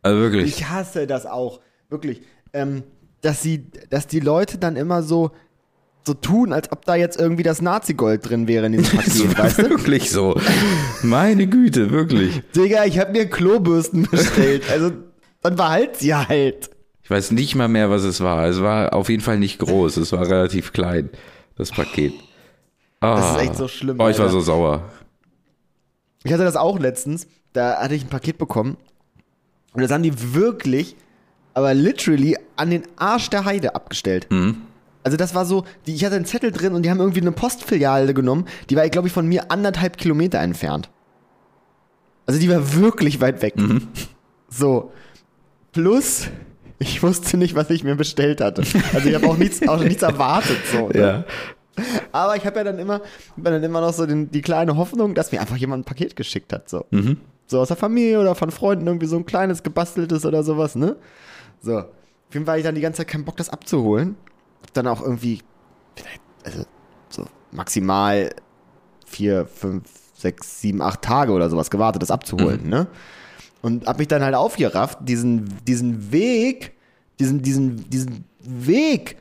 Also wirklich.
Ich hasse das auch. Wirklich. Ähm, dass sie, dass die Leute dann immer so, so tun, als ob da jetzt irgendwie das Nazi-Gold drin wäre in diesem Paket, weißt du?
wirklich so. Meine Güte, wirklich.
Digga, ich habe mir Klobürsten bestellt. Also, dann behalt sie halt.
Ich weiß nicht mal mehr, was es war. Es war auf jeden Fall nicht groß. Es war relativ klein, das Paket.
Das ist
Ah.
echt so schlimm.
Oh, ich war so sauer.
Ich hatte das auch letztens. Da hatte ich ein Paket bekommen. Und das haben die wirklich, aber literally an den Arsch der Heide abgestellt.
Mhm.
Also das war so, die, ich hatte einen Zettel drin und die haben irgendwie eine Postfiliale genommen. Die war, glaube ich, von mir anderthalb Kilometer entfernt. Also die war wirklich weit weg.
Mhm.
So. Plus, ich wusste nicht, was ich mir bestellt hatte. Also ich habe auch nichts, auch nichts erwartet. So, ne?
Ja.
Aber ich habe ja dann immer, dann immer noch so den, die kleine Hoffnung, dass mir einfach jemand ein Paket geschickt hat. So.
Mhm.
so aus der Familie oder von Freunden irgendwie so ein kleines gebasteltes oder sowas, ne? So. Auf jeden Fall hatte ich dann die ganze Zeit keinen Bock, das abzuholen. Dann auch irgendwie, vielleicht, also so maximal vier, fünf, sechs, sieben, acht Tage oder sowas gewartet, das abzuholen, ne? Und hab mich dann halt aufgerafft, diesen, diesen Weg, diesen, diesen, diesen Weg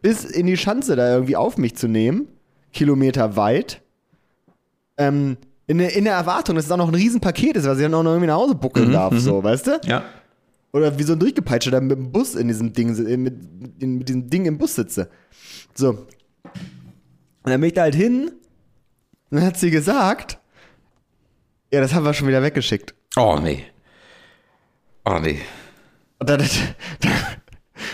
bis in die Schanze da irgendwie auf mich zu nehmen, Kilometer weit, ähm, in, der- in der Erwartung, dass es auch noch ein Riesenpaket ist, was ich dann auch noch irgendwie nach Hause buckeln darf, so, weißt du?
Ja.
Oder wie so ein Durchgepeitschter, der mit dem Bus in diesem Ding, äh, mit, in, mit diesem Ding im Bus sitze. So. Und dann bin ich da halt hin, und dann hat sie gesagt, ja, das haben wir schon wieder weggeschickt.
Oh, nee. Oh, nee.
Und dann, dann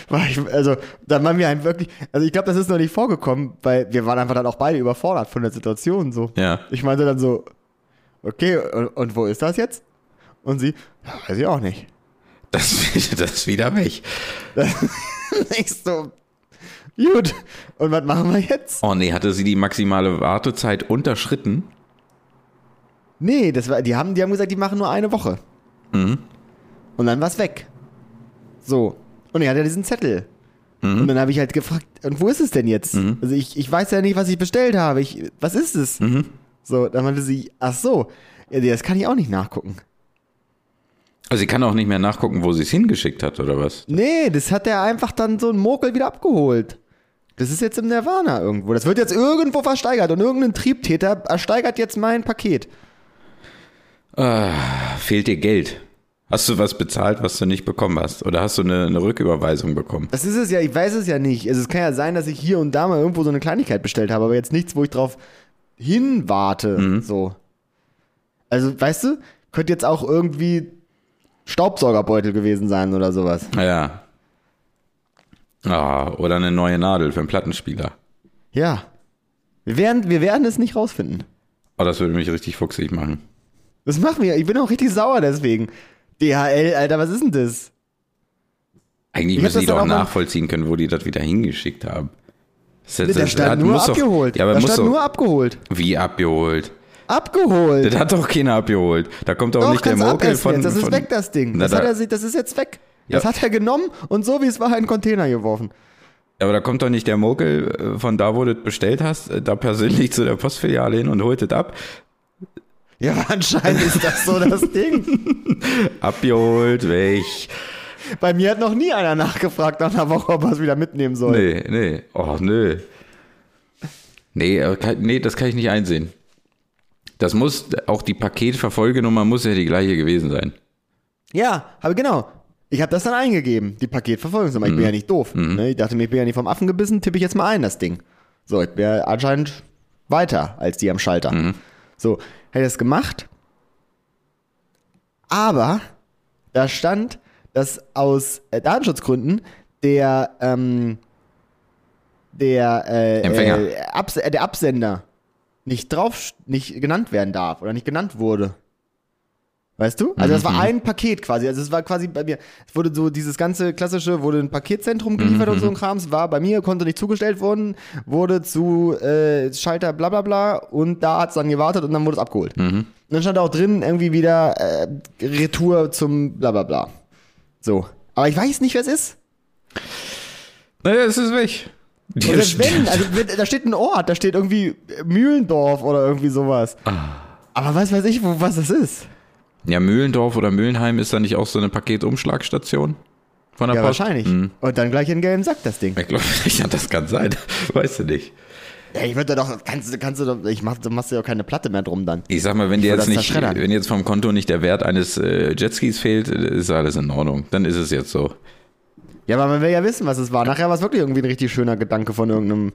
war ich, also, dann waren wir halt wirklich, also ich glaube, das ist noch nicht vorgekommen, weil wir waren einfach dann auch beide überfordert von der Situation, so.
Ja.
Ich meinte dann so, okay, und, und wo ist das jetzt? Und sie, ja, weiß ich auch nicht.
Das, das ist wieder weg.
ich so, gut, und was machen wir jetzt?
Oh, nee. Hatte sie die maximale Wartezeit unterschritten?
Nee, das war, die haben, die haben gesagt, die machen nur eine Woche.
Mhm.
Und dann war's weg. So. Und er hat ja diesen Zettel. Und dann habe ich halt gefragt, und wo ist es denn jetzt? Also ich, ich weiß ja nicht, was ich bestellt habe. Ich, was ist es? So, dann meinte sie, ach so, ja, das kann ich auch nicht nachgucken.
Also sie kann auch nicht mehr nachgucken, wo sie es hingeschickt hat, oder was?
Nee, das hat er einfach dann so ein Mokel wieder abgeholt. Das ist jetzt im Nirvana irgendwo. Das wird jetzt irgendwo versteigert und irgendein Triebtäter ersteigert jetzt mein Paket.
Fehlt dir Geld? Hast du was bezahlt, was du nicht bekommen hast? Oder hast du eine, eine Rücküberweisung bekommen?
Das ist es ja, ich weiß es ja nicht. Also es kann ja sein, dass ich hier und da mal irgendwo so eine Kleinigkeit bestellt habe, aber jetzt nichts, wo ich drauf hinwarte. So. Also, weißt du, könnte jetzt auch irgendwie Staubsaugerbeutel gewesen sein oder sowas.
Ja. Ah, oder eine neue Nadel für einen Plattenspieler.
Ja. Wir werden, wir werden es nicht rausfinden.
Oh, das würde mich richtig fuchsig machen.
Das machen wir. Ich bin auch richtig sauer deswegen. DHL, Alter, was ist denn das?
Eigentlich
Ich
müssen die doch nachvollziehen können, wo die das wieder hingeschickt haben. Das, das,
Da
das
stand
hat-
nur
muss doch-
abgeholt.
ja, aber muss
stand
doch,
nur abgeholt.
Wie abgeholt?
Abgeholt.
Das hat doch keiner abgeholt. Da kommt doch,
Doch,
nicht der Mokel von.
jetzt. Das ist
von,
weg, das Ding.
Na,
Das,
da-
hat er, sich- das ist jetzt weg.
Ja.
Das hat er genommen und so wie es war in einen Container geworfen.
Aber da kommt doch nicht der Mokel äh, von da, wo du das bestellt hast, äh, da persönlich zu der Postfiliale hin und holt das ab.
Ja, anscheinend ist das so das Ding.
Abgeholt, weg.
Bei mir hat noch nie einer nachgefragt nach einer Woche, ob er es wieder mitnehmen soll.
Nee, nee. Oh, nö. Nee, äh, kann, nee, das kann ich nicht einsehen. Das muss, auch die Paketverfolgenummer muss ja die gleiche gewesen sein.
Ja, aber genau. Ich habe das dann eingegeben, die Paketverfolgungsnummer. Ich bin ja nicht doof. Ne? Ich dachte mir, ich bin ja nicht vom Affen gebissen, tippe ich jetzt mal ein, das Ding. So, ich wäre anscheinend weiter als die am Schalter. So, hätte ich das gemacht. Aber da stand, dass aus äh, Datenschutzgründen der, ähm, der, äh,
Empfänger.
Äh, Abs äh, der Absender nicht drauf, nicht genannt werden darf oder nicht genannt wurde. Weißt du? Also das war ein Paket quasi. Also es war quasi bei mir, es wurde so dieses ganze klassische, wurde ein Paketzentrum geliefert und so ein Krams, war bei mir, konnte nicht zugestellt worden, wurde zu äh, Schalter bla bla bla und da hat es dann gewartet und dann wurde es abgeholt. Und dann stand auch drin irgendwie wieder äh, Retour zum bla bla bla. So. Aber ich weiß nicht, wer es ist.
Naja, es ist weg.
Und selbst wenn, also da steht ein Ort, da steht irgendwie Mühlendorf oder irgendwie sowas. Aber was weiß ich, wo, was das ist.
ja, Mühlendorf oder Mühlenheim ist da nicht auch so eine Paketumschlagstation von der
Ja,
Post?
wahrscheinlich.
Hm.
Und dann gleich in gelben Sack, das Ding.
Ich glaube, ja, das kann sein. Weißt du nicht.
Ja, ich würde doch, kannst, du- kannst du doch, ich mach, du machst ja auch keine Platte mehr drum dann.
Ich sag mal, wenn dir jetzt nicht, wenn jetzt vom Konto nicht der Wert eines äh, Jetskis fehlt, ist alles in Ordnung. Dann ist es jetzt so.
Ja, aber man will ja wissen, was es war. Nachher war es wirklich irgendwie ein richtig schöner Gedanke von irgendeinem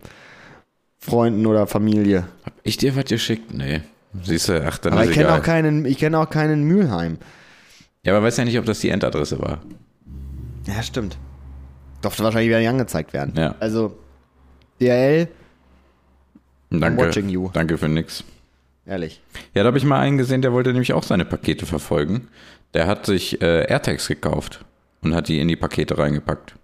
Freunden oder Familie.
Hab ich dir was geschickt? Nee. Siehst du, ach, dann
Aber
ist
ich kenne auch keinen, ich kenne auch keinen Mühlheim.
ja, aber weiß ja nicht, ob das die Endadresse war.
Ja, stimmt. Durfte wahrscheinlich wieder nicht angezeigt werden.
Ja.
Also, DRL,
Danke.
watching you.
Danke für nix.
ehrlich.
Ja, da habe ich mal einen gesehen, der wollte nämlich auch seine Pakete verfolgen. Der hat sich äh, AirTags gekauft und hat die in die Pakete reingepackt.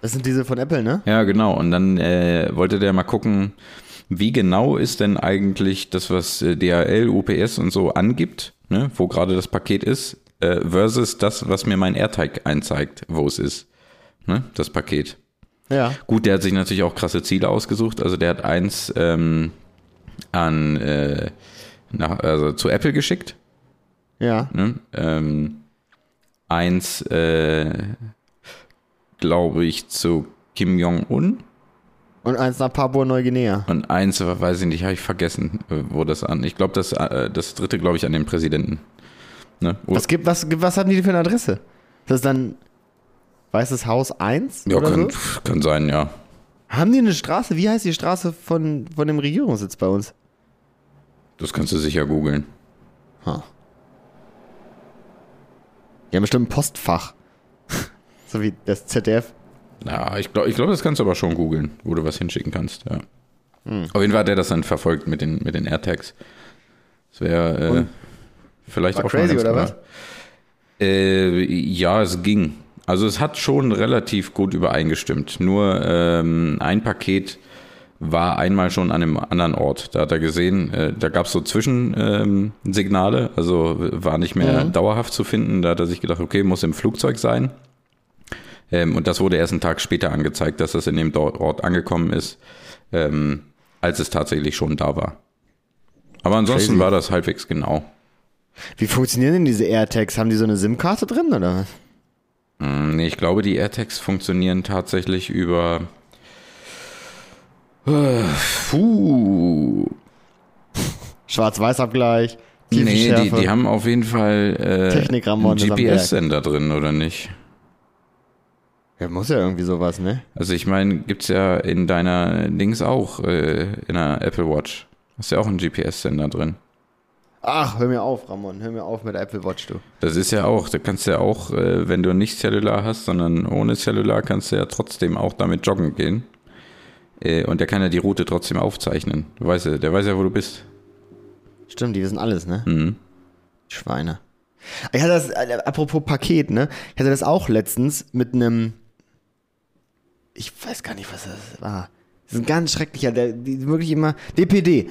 Das sind diese von Apple, ne?
Ja, genau. Und dann äh, wollte der mal gucken, wie genau ist denn eigentlich das, was äh, DHL, UPS und so angibt, ne, wo gerade das Paket ist, äh, versus das, was mir mein AirTag einzeigt, wo es ist, ne, das Paket.
Ja.
Gut, der hat sich natürlich auch krasse Ziele ausgesucht. Also der hat eins ähm, an äh, nach, also zu Apple geschickt,
Ja.
ne? ähm, eins, äh, glaube ich, zu Kim Jong-un.
Und eins nach Papua-Neuguinea.
Und eins, weiß ich nicht, habe ich vergessen, äh, wo das an. Ich glaube, das, äh, das dritte, glaube ich, an den Präsidenten. Ne?
Was gibt, was, was haben die für eine Adresse? Ist das dann Weißes Haus 1?
ja, kann,
so?
kann sein, ja.
Haben die eine Straße? Wie heißt die Straße von, von dem Regierungssitz bei uns?
Das kannst du sicher googeln.
Ha. Die haben bestimmt ein Postfach. so wie das ZDF.
Ja, ich glaube, ich glaub, das kannst du aber schon googeln, wo du was hinschicken kannst, ja. Auf jeden Fall hat er das dann verfolgt mit den, mit den AirTags. Das wäre äh, vielleicht
War
auch
crazy, oder
klar. Äh, ja, es ging. Also es hat schon relativ gut übereingestimmt. Nur ähm, ein Paket war einmal schon an einem anderen Ort. Da hat er gesehen, äh, da gab es so Zwischensignale, ähm, also war nicht mehr dauerhaft zu finden. Da hat er sich gedacht, okay, muss im Flugzeug sein. Ähm, und das wurde erst einen Tag später angezeigt, dass das in dem Ort angekommen ist, ähm, als es tatsächlich schon da war. Aber ansonsten
Crazy.
war das halbwegs genau.
Wie funktionieren denn diese AirTags? Haben die so eine SIM-Karte drin oder was?
Mm, Nee, ich glaube, die AirTags funktionieren tatsächlich über. Puh.
Schwarz-Weiß-Abgleich,
Nee, die, die haben auf jeden Fall äh, einen GPS-Sender drin, oder nicht?
ja, muss ja irgendwie sowas, ne?
Also ich meine, gibt's ja in deiner Dings auch, äh, in der Apple Watch. Hast ja auch einen GPS-Sender drin.
Ach, hör mir auf, Ramon. Hör mir auf mit der Apple Watch, du.
Das ist ja auch, da kannst du ja auch, äh, wenn du nicht Cellular hast, sondern ohne Cellular, kannst du ja trotzdem auch damit joggen gehen. Äh, und der kann ja die Route trotzdem aufzeichnen. Du weißt ja, der weiß ja, wo du bist.
Stimmt, die wissen alles, ne?
Mhm.
Schweine. Ich hatte das, äh, apropos Paket, ne? Ich hatte das auch letztens mit einem. Ich weiß gar nicht, was das war. Das ist ein ganz schrecklicher, der, die wirklich immer. DPD.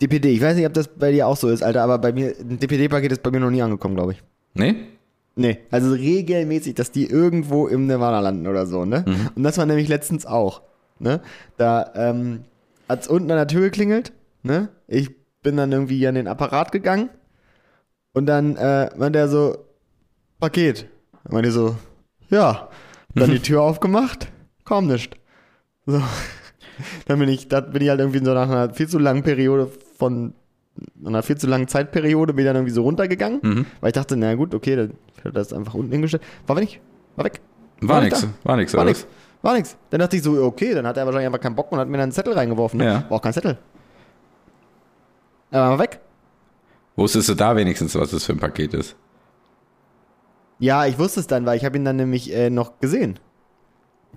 DPD. Ich weiß nicht, ob das bei dir auch so ist, Alter, aber bei mir, ein DPD-Paket ist bei mir noch nie angekommen, glaube ich.
Nee?
Nee, also regelmäßig, dass die irgendwo im Nirvana landen oder so, ne? Und das war nämlich letztens auch, ne? Da ähm, hat's unten an der Tür geklingelt, ne? Ich bin dann irgendwie an den Apparat gegangen und dann äh, meinte er so, Paket. Dann meinte ich so, ja. Dann die Tür aufgemacht, kaum nicht. So. Dann bin ich, da bin ich halt irgendwie so nach einer viel zu langen Periode von einer viel zu langen Zeitperiode bin ich dann irgendwie so runtergegangen,
Mhm.
weil ich dachte, na gut, okay, dann hat das einfach unten hingestellt. War nicht, war weg.
War nix,
da.
war nix,
War nix. War nix. Dann dachte ich so, okay, dann hat er wahrscheinlich einfach keinen Bock und hat mir dann einen Zettel reingeworfen. Ne?
Ja.
War auch kein Zettel. Er war weg.
Wusstest du da wenigstens, was das für ein Paket ist?
Ja, ich wusste es dann, weil ich habe ihn dann nämlich äh, noch gesehen.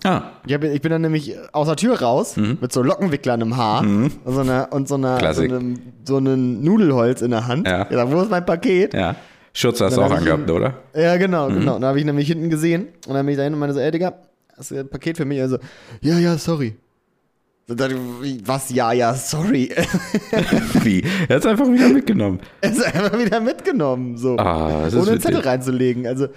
Ah,
Ich, hab, ich bin dann nämlich aus der Tür raus mit so Lockenwicklern im Haar und so einer und so einer so einem, so einem Nudelholz in der Hand.
Ja.
Ich sag, wo ist mein Paket?
ja. Schutz hast du auch angehabt,
ihn-
oder?
Ja, genau, genau. Und da habe ich nämlich hinten gesehen und dann bin ich da hin und meine so, ey Digga, hast du ein Paket für mich? Also, ja, ja, sorry. Was? Ja, ja, sorry.
Wie? Er hat es einfach wieder mitgenommen.
Er ist einfach wieder mitgenommen, so.
Ah,
ohne einen. Zettel reinzulegen. Also,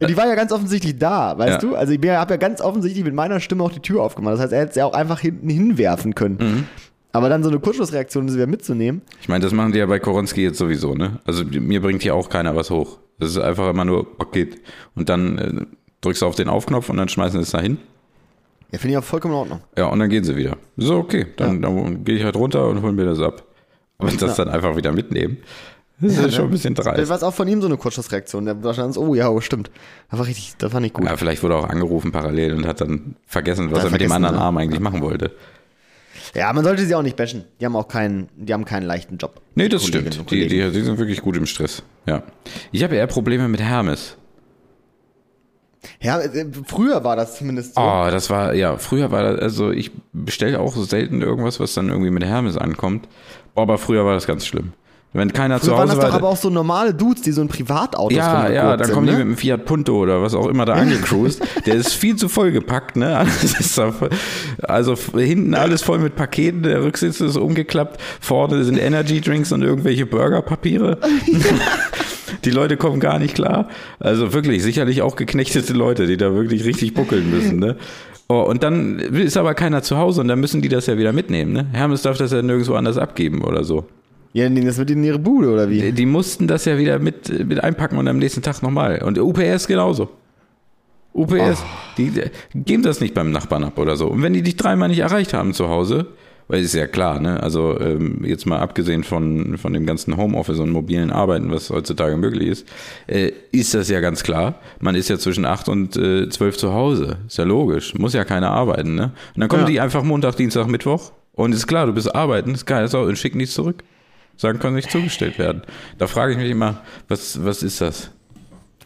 die war ja ganz offensichtlich da, weißt
Ja.
du? Also, ich habe ja ganz offensichtlich mit meiner Stimme auch die Tür aufgemacht. Das heißt, er hätte es ja auch einfach hinten hinwerfen können.
Mhm.
Aber dann so eine Kurzschlussreaktion, sie wieder mitzunehmen.
Ich meine, das machen die ja bei Koronski jetzt sowieso, ne? Also mir bringt hier auch keiner was hoch. Das ist einfach immer nur Paket. Und dann äh, drückst du auf den Aufknopf und dann schmeißen sie es dahin.
Ja, finde ich auch vollkommen in Ordnung.
Ja, und dann gehen sie wieder. So, okay. Dann, dann gehe ich halt runter und hol mir das ab. Aber das dann einfach wieder mitnehmen, das ist schon ein bisschen
Das
dreist.
war auch von ihm so eine Kurzschlussreaktion. Der war schon so, oh ja, oh, stimmt. Das war richtig, das war nicht gut.
Ja, vielleicht wurde er auch angerufen parallel und hat dann vergessen, was
Hat
er mit dem
vergessen,
anderen
ne?
Arm eigentlich machen wollte.
Ja, man sollte sie auch nicht bashen. Die haben auch keinen, die haben keinen leichten Job.
Nee, das
Kolleginnen
stimmt. Die, die, die sind wirklich gut im Stress. Ja. Ich habe eher Probleme mit Hermes.
Ja, äh, früher war das zumindest so.
Oh, das war, ja, früher war das, also ich bestelle auch selten irgendwas, was dann irgendwie mit Hermes ankommt. Boah, aber früher war das ganz schlimm. Wenn keiner
Früher
zu
waren
Hause
das doch
war.
aber auch so normale Dudes, die so ein Privatauto
ja, ja, dann kommen die mit dem Fiat Punto oder was auch immer da angecruised. Der ist viel zu voll gepackt, ne? Da also f- hinten alles voll mit Paketen, der Rücksitz ist umgeklappt, vorne sind Energy Drinks und irgendwelche Burgerpapiere. Die Leute kommen gar nicht klar. Also wirklich, sicherlich auch geknechtete Leute, die da wirklich richtig buckeln müssen, ne? Oh, und dann ist aber keiner zu Hause und dann müssen die das ja wieder mitnehmen, ne? Hermes darf das ja nirgendwo anders abgeben oder so.
Ja, nehmen das mit in ihre Bude, oder wie?
Die mussten das ja wieder mit, mit einpacken und am nächsten Tag nochmal. Und UPS genauso. UPS, die, die geben das nicht beim Nachbarn ab oder so. Und wenn die dich dreimal nicht erreicht haben zu Hause, weil ist ja klar, ne? Also ähm, jetzt mal abgesehen von, von dem ganzen Homeoffice und mobilen Arbeiten, was heutzutage möglich ist, äh, ist das ja ganz klar. Man ist ja zwischen 8 und äh, 12 zu Hause. Ist ja logisch. Muss ja keiner arbeiten, ne? Und dann kommen
Ja.
die einfach Montag, Dienstag, Mittwoch und ist klar, du bist arbeiten, ist geil, so, und schicken nichts zurück. Sagen, kann nicht zugestellt werden. Da frage ich mich immer, was, was ist das?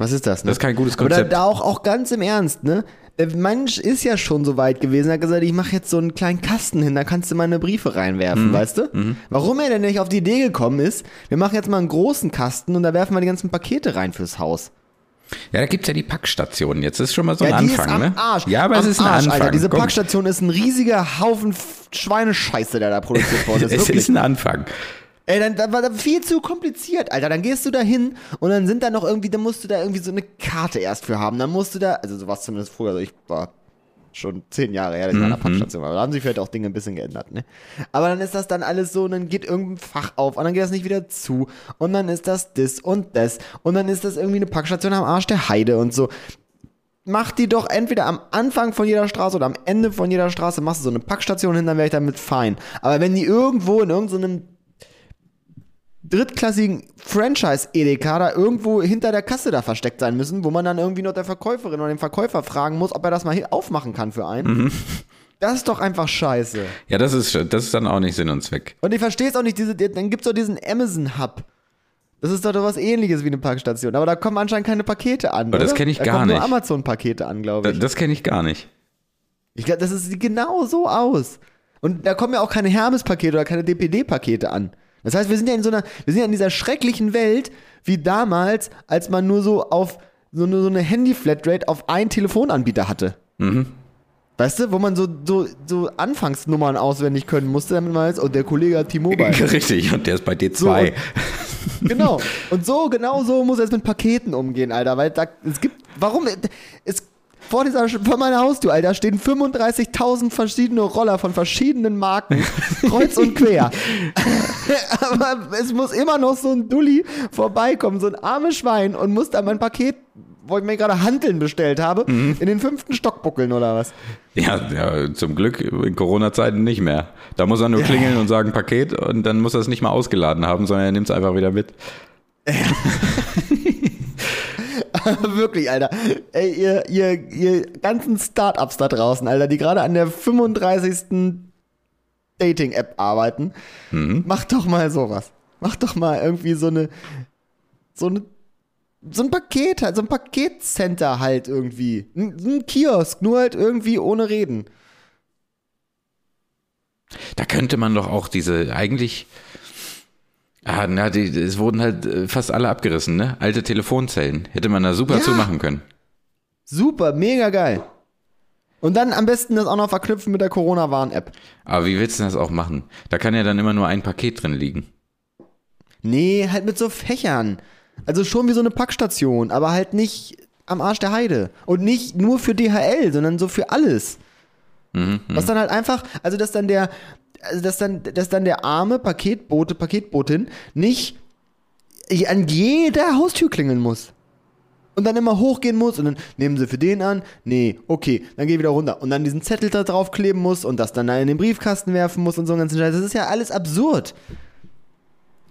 Was ist das? Ne?
Das ist kein gutes Konzept.
da auch, auch ganz im Ernst, ne? Der Mensch ist ja schon so weit gewesen, er hat gesagt, ich mache jetzt so einen kleinen Kasten hin, da kannst du meine Briefe reinwerfen,
Mhm.
weißt du? Warum er denn nicht auf die Idee gekommen ist, wir machen jetzt mal einen großen Kasten und da werfen wir die ganzen Pakete rein fürs Haus.
Ja, da gibt's ja die Packstationen. Jetzt ist schon mal so ein
ja,
Anfang,
ist am
ne?
Arsch.
Ja, aber
am
es ist ein
Arsch,
Anfang.
Alter. Diese
Komm.
Packstation ist ein riesiger Haufen Schweinescheiße, der da produziert worden ist.
Es
Wirklich.
ist ein Anfang.
Ey, dann, dann war das viel zu kompliziert, Alter. Dann gehst du da hin und dann sind da noch irgendwie, dann musst du da irgendwie so eine Karte erst für haben. Dann musst du da, also sowas zumindest früher, also ich war schon zehn Jahre her, dass ich in einer Packstation war. Da haben sich vielleicht auch Dinge ein bisschen geändert, ne? Aber dann ist das dann alles so und dann geht irgendein Fach auf und dann geht das nicht wieder zu und dann ist das das und das und dann ist das irgendwie eine Packstation am Arsch der Heide und so. Mach die doch entweder am Anfang von jeder Straße oder am Ende von jeder Straße, machst du so eine Packstation hin, dann wäre ich damit fein. Aber wenn die irgendwo in irgendeinem drittklassigen Franchise-Edeka da irgendwo hinter der Kasse da versteckt sein müssen, wo man dann irgendwie noch der Verkäuferin oder den Verkäufer fragen muss, ob er das mal hier aufmachen kann für einen. Das ist doch einfach scheiße.
Ja, das ist, das ist dann auch nicht Sinn und Zweck.
Und ich verstehe es auch nicht, diese, dann gibt es doch diesen Amazon-Hub. Das ist doch was ähnliches wie eine Packstation. Aber da kommen anscheinend keine Pakete an.
Aber das
oder?
kenn ich
da
gar
kommen
nicht.
nur Amazon-Pakete an, glaube
Das,
ich.
das kenne ich gar nicht.
Ich glaube, das sieht genau so aus. Und da kommen ja auch keine Hermes-Pakete oder keine DPD-Pakete an. Das heißt, wir sind ja in so einer, wir sind ja in dieser schrecklichen Welt, wie damals, als man nur so auf so eine, so eine Handy-Flatrate auf einen Telefonanbieter hatte. Weißt du, wo man so, so, so Anfangsnummern auswendig können musste, damit man weiß, oh, der Kollege hat T-Mobile.
Richtig, und der ist bei D2.
So, und- genau. Und so, genau so muss er jetzt mit Paketen umgehen, Alter. Weil da, es gibt, warum, es, vor dieser, vor meiner Haustür, Alter, stehen 35.000 verschiedene Roller von verschiedenen Marken, kreuz und quer. Aber es muss immer noch so ein Dulli vorbeikommen, so ein armes Schwein und muss da mein Paket wo ich mir gerade Hanteln bestellt habe, in den fünften Stock buckeln oder was?
Ja, ja, zum Glück in Corona-Zeiten nicht mehr. Da muss er nur klingeln und sagen Paket und dann muss er es nicht mal ausgeladen haben, sondern er nimmt es einfach wieder mit.
Wirklich, Alter. Ey, ihr, ihr, ihr ganzen Startups da draußen, Alter, die gerade an der 35. Dating-App arbeiten, macht doch mal sowas. Macht doch mal irgendwie so eine, so eine, so ein Paket, halt, so ein Paketcenter halt irgendwie. Ein, ein Kiosk, nur halt irgendwie ohne Reden.
Da könnte man doch auch diese eigentlich. Ah, na, die, es wurden halt äh, fast alle abgerissen, ne? Alte Telefonzellen. Hätte man da super
Ja.
zu machen können.
Super, mega geil. Und dann am besten das auch noch verknüpfen mit der Corona-Warn-App.
Aber wie willst du das auch machen? Da kann ja dann immer nur ein Paket drin liegen.
Nee, halt mit so Fächern. Also schon wie so eine Packstation, aber halt nicht am Arsch der Heide. Und nicht nur für DHL, sondern so für alles. Was dann halt einfach, also dass dann der, also dass dann, dass dann der arme Paketbote, Paketbotin nicht an jeder Haustür klingeln muss. Und dann immer hochgehen muss und dann nehmen sie für den an. Nee, okay, dann geh wieder runter. Und dann diesen Zettel da drauf kleben muss und das dann in den Briefkasten werfen muss und so einen ganzen Scheiß. Das ist ja alles absurd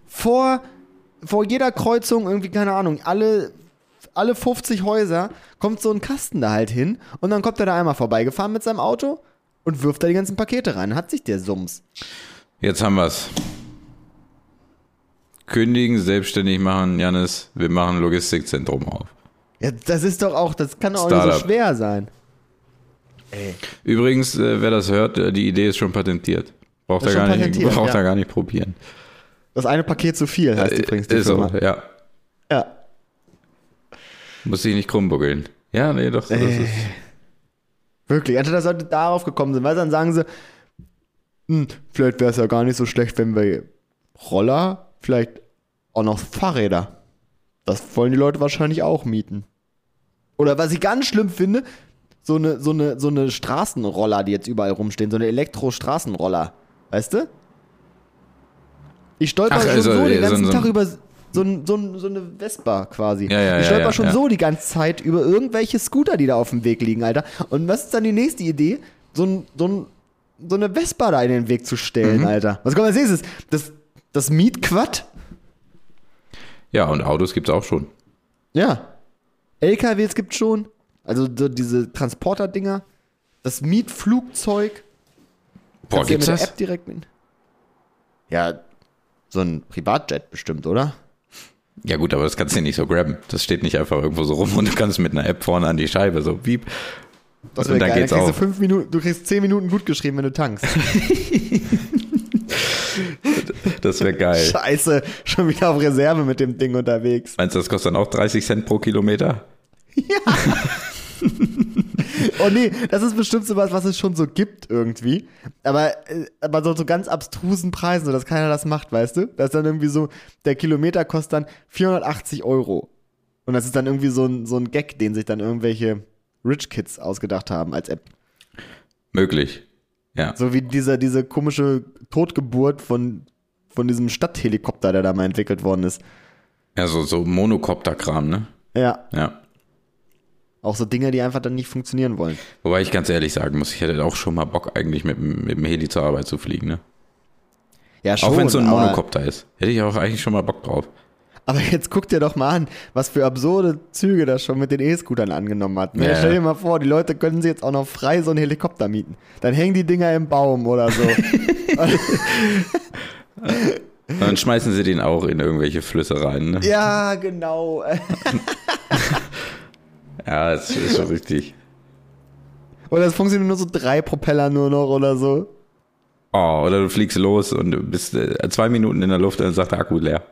vor, vor jeder Kreuzung irgendwie, keine Ahnung, alle, alle 50 Häuser kommt so ein Kasten da halt hin und dann kommt er da einmal vorbeigefahren mit seinem Auto und wirft da die ganzen Pakete rein. Hat sich der Sums.
Jetzt haben wir's. Kündigen, selbstständig machen, Janis, wir machen Logistikzentrum auf.
Ja, das ist doch auch, das kann doch auch nicht so schwer sein.
Übrigens, äh, wer das hört, äh, die Idee ist schon patentiert. Braucht er gar nicht, braucht
ja.
er gar nicht probieren.
Das eine Paket zu viel heißt
Äh,
übrigens die
ist so,
Firma.
ja.
Ja.
Muss sich nicht krummbuckeln. Ja, nee, doch. Das
Äh.
ist,
Wirklich, anstatt dass Leute darauf gekommen sind, weil dann sagen sie, hm, vielleicht wäre es ja gar nicht so schlecht, wenn wir Roller, vielleicht auch noch Fahrräder. Das wollen die Leute wahrscheinlich auch mieten. Oder was ich ganz schlimm finde, so eine, so eine, so eine Straßenroller, die jetzt überall rumstehen, so eine Elektro-Straßenroller. Weißt du? Ich stolper
Ach,
schon
also,
so den ganzen
so
Tag über so, ein, so, ein, so eine Vespa quasi.
Ja, ja,
ich stolper
ja,
schon so die ganze Zeit über irgendwelche Scooter, die da auf dem Weg liegen, Alter. Und was ist dann die nächste Idee? So, ein, so, ein, so eine Vespa da in den Weg zu
Mhm.
stellen, Alter. Was kommt als nächstes? Das, das Mietquad?
ja, und Autos gibt's auch schon.
Ja. LKWs gibt schon. Also so diese Transporter-Dinger. Das Mietflugzeug.
Boah,
Kannst du ja
gibt's
mit
das?
der App direkt mit. Ja, so ein Privatjet bestimmt, oder?
Ja gut, aber das kannst du ja nicht so grabben. Das steht nicht einfach irgendwo so rum und du kannst mit einer App vorne an die Scheibe so piep.
Das
Und dann
geil.
geht's
dann kriegst
auf.
du fünf Minuten, du kriegst zehn Minuten gut geschrieben, wenn du tankst.
Das wäre geil.
Scheiße, schon wieder auf Reserve mit dem Ding unterwegs.
Meinst du, das kostet dann auch 30 Cent pro Kilometer?
Oh nee, das ist bestimmt sowas, was es schon so gibt irgendwie. Aber, äh, aber so, so ganz abstrusen Preisen, so dass keiner das macht, weißt du? Das ist dann irgendwie so, der Kilometer kostet dann 480 Euro. Und das ist dann irgendwie so ein, so ein Gag, den sich dann irgendwelche Rich Kids ausgedacht haben als App.
Möglich. Ja.
So wie diese, diese komische Totgeburt von, von diesem Stadthelikopter, der da mal entwickelt worden ist.
Ja, so, so Monokopter-Kram, ne?
Ja,
Ja.
Auch so Dinge, die einfach dann nicht funktionieren wollen.
Wobei ich ganz ehrlich sagen muss, ich hätte auch schon mal Bock, eigentlich mit, dem- mit dem Heli zur Arbeit zu fliegen, ne?
Ja, schon.
Auch wenn es so ein Monokopter ist. Hätte ich auch eigentlich schon mal Bock drauf.
Aber jetzt guck dir doch mal an, was für absurde Züge das schon mit den E-Scootern angenommen hat. Ne?
Ja.
Stell dir mal vor, die Leute können sich jetzt auch noch frei so einen Helikopter mieten. Dann hängen die Dinger im Baum oder so.
Und dann schmeißen sie den auch in irgendwelche Flüsse rein, ne?
ja, genau.
Ja, das ist schon richtig.
Oder es funktionieren nur so drei Propeller nur noch oder so.
Oh, oder du fliegst los und du bist äh, zwei Minuten in der Luft und dann sagt der Akku leer.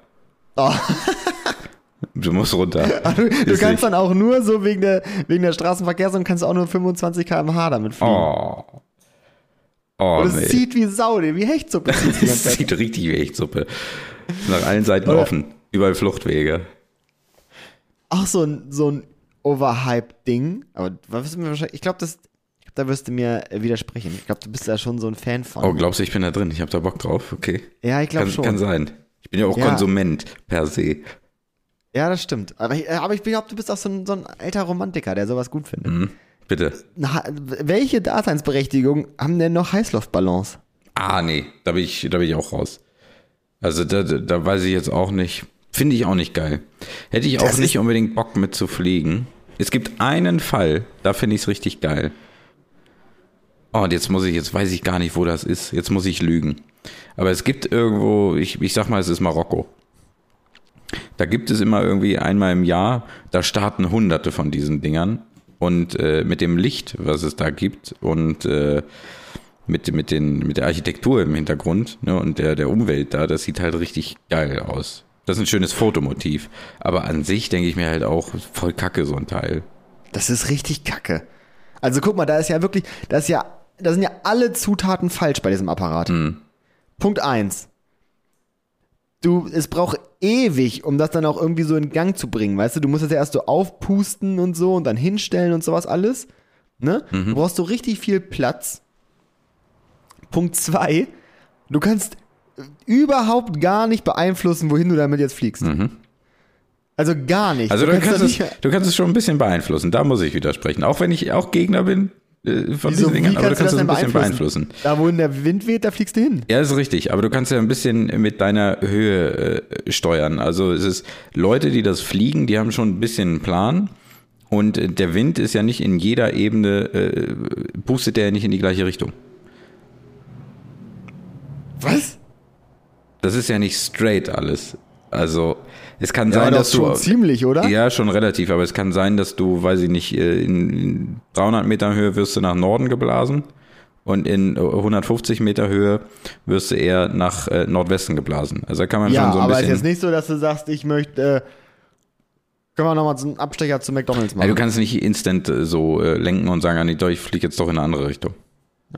Oh.
Du musst runter.
Du, du
Ist
kannst dann auch nur so wegen der, wegen der Straßenverkehrsordnung kannst du auch nur 25 km/h damit fliegen.
Oh. Oh,
Und es
nee.
zieht wie Sau, wie Hechtsuppe zieht Zeit.
sieht richtig wie Echtsuppe. Nach allen Seiten
Oder-
offen. Überall Fluchtwege.
Auch so ein, so ein Overhype-Ding. Aber was mir wahrscheinlich, ich glaube, das, da wirst du mir widersprechen. Ich glaube, du bist da schon so ein Fan von.
Oh, glaubst du, ich bin da drin? Ich habe da Bock drauf. Okay.
ja, ich glaube schon.
kann sein. Ich bin ja auch
Ja.
Konsument per se.
Ja, das stimmt. Aber ich, aber ich glaube, du bist auch so ein, so ein alter Romantiker, der sowas gut findet.
Hm, bitte.
Na, welche Daseinsberechtigung haben denn noch Heißluftballons?
Ah, nee, da bin ich, da bin ich auch raus. Also da, da weiß ich jetzt auch nicht. Finde ich auch nicht geil. Hätte ich auch
Das
nicht unbedingt Bock mit zu fliegen. Es gibt einen Fall, da finde ich es richtig geil. Oh, und jetzt muss ich, jetzt weiß ich gar nicht, wo das ist. Jetzt muss ich lügen. Aber es gibt irgendwo, ich, ich sag mal, es ist Marokko. Da gibt es immer irgendwie einmal im Jahr, da starten hunderte von diesen Dingern. Und äh, mit dem Licht, was es da gibt und äh, mit, mit, den, mit der Architektur im Hintergrund ne, und der, der Umwelt da, das sieht halt richtig geil aus. Das ist ein schönes Fotomotiv. Aber an sich denke ich mir halt auch, voll kacke so ein Teil.
Das ist richtig kacke. Also guck mal, da ist ja wirklich, da ist ja, da sind ja alle Zutaten falsch bei diesem Apparat. Punkt eins. Du, es braucht ewig, um das dann auch irgendwie so in Gang zu bringen, weißt du? Du musst das ja erst so aufpusten und so und dann hinstellen und sowas alles. Ne? Du brauchst so richtig viel Platz. Punkt zwei. Du kannst überhaupt gar nicht beeinflussen, wohin du damit jetzt fliegst. Also gar nicht.
Also du kannst,
da
es, du kannst es schon ein bisschen beeinflussen, da muss ich widersprechen. Auch wenn ich auch Gegner bin äh, von
Wieso,
diesen
wie
Dingern, aber du
kannst du
kannst es ein bisschen beeinflussen.
Da, wo der Wind weht, da fliegst du hin.
Ja, ist richtig, aber du kannst ja ein bisschen mit deiner Höhe äh, steuern. Also es ist Leute, die das fliegen, die haben schon ein bisschen einen Plan. Und äh, der Wind ist ja nicht in jeder Ebene, äh, pustet der ja nicht in die gleiche Richtung.
Was?
Das ist ja nicht straight alles. Also es kann
Ja,
sein,
aber
dass
doch
du
schon ziemlich, oder?
Ja, schon relativ, aber es kann sein, dass du, weiß ich nicht, äh, in 300 Meter Höhe wirst du nach Norden geblasen und in 150 Meter Höhe wirst du eher nach äh, Nordwesten geblasen. Also da kann man
Ja,
schon so ein
aber es ist
bisschen.
jetzt nicht so, dass du sagst, ich möchte, äh, können wir nochmal so einen Abstecher zu McDonalds machen.
Ja, du kannst nicht instant äh, so äh, lenken und sagen, ah, nee, doch, ich fliege jetzt doch in eine andere Richtung.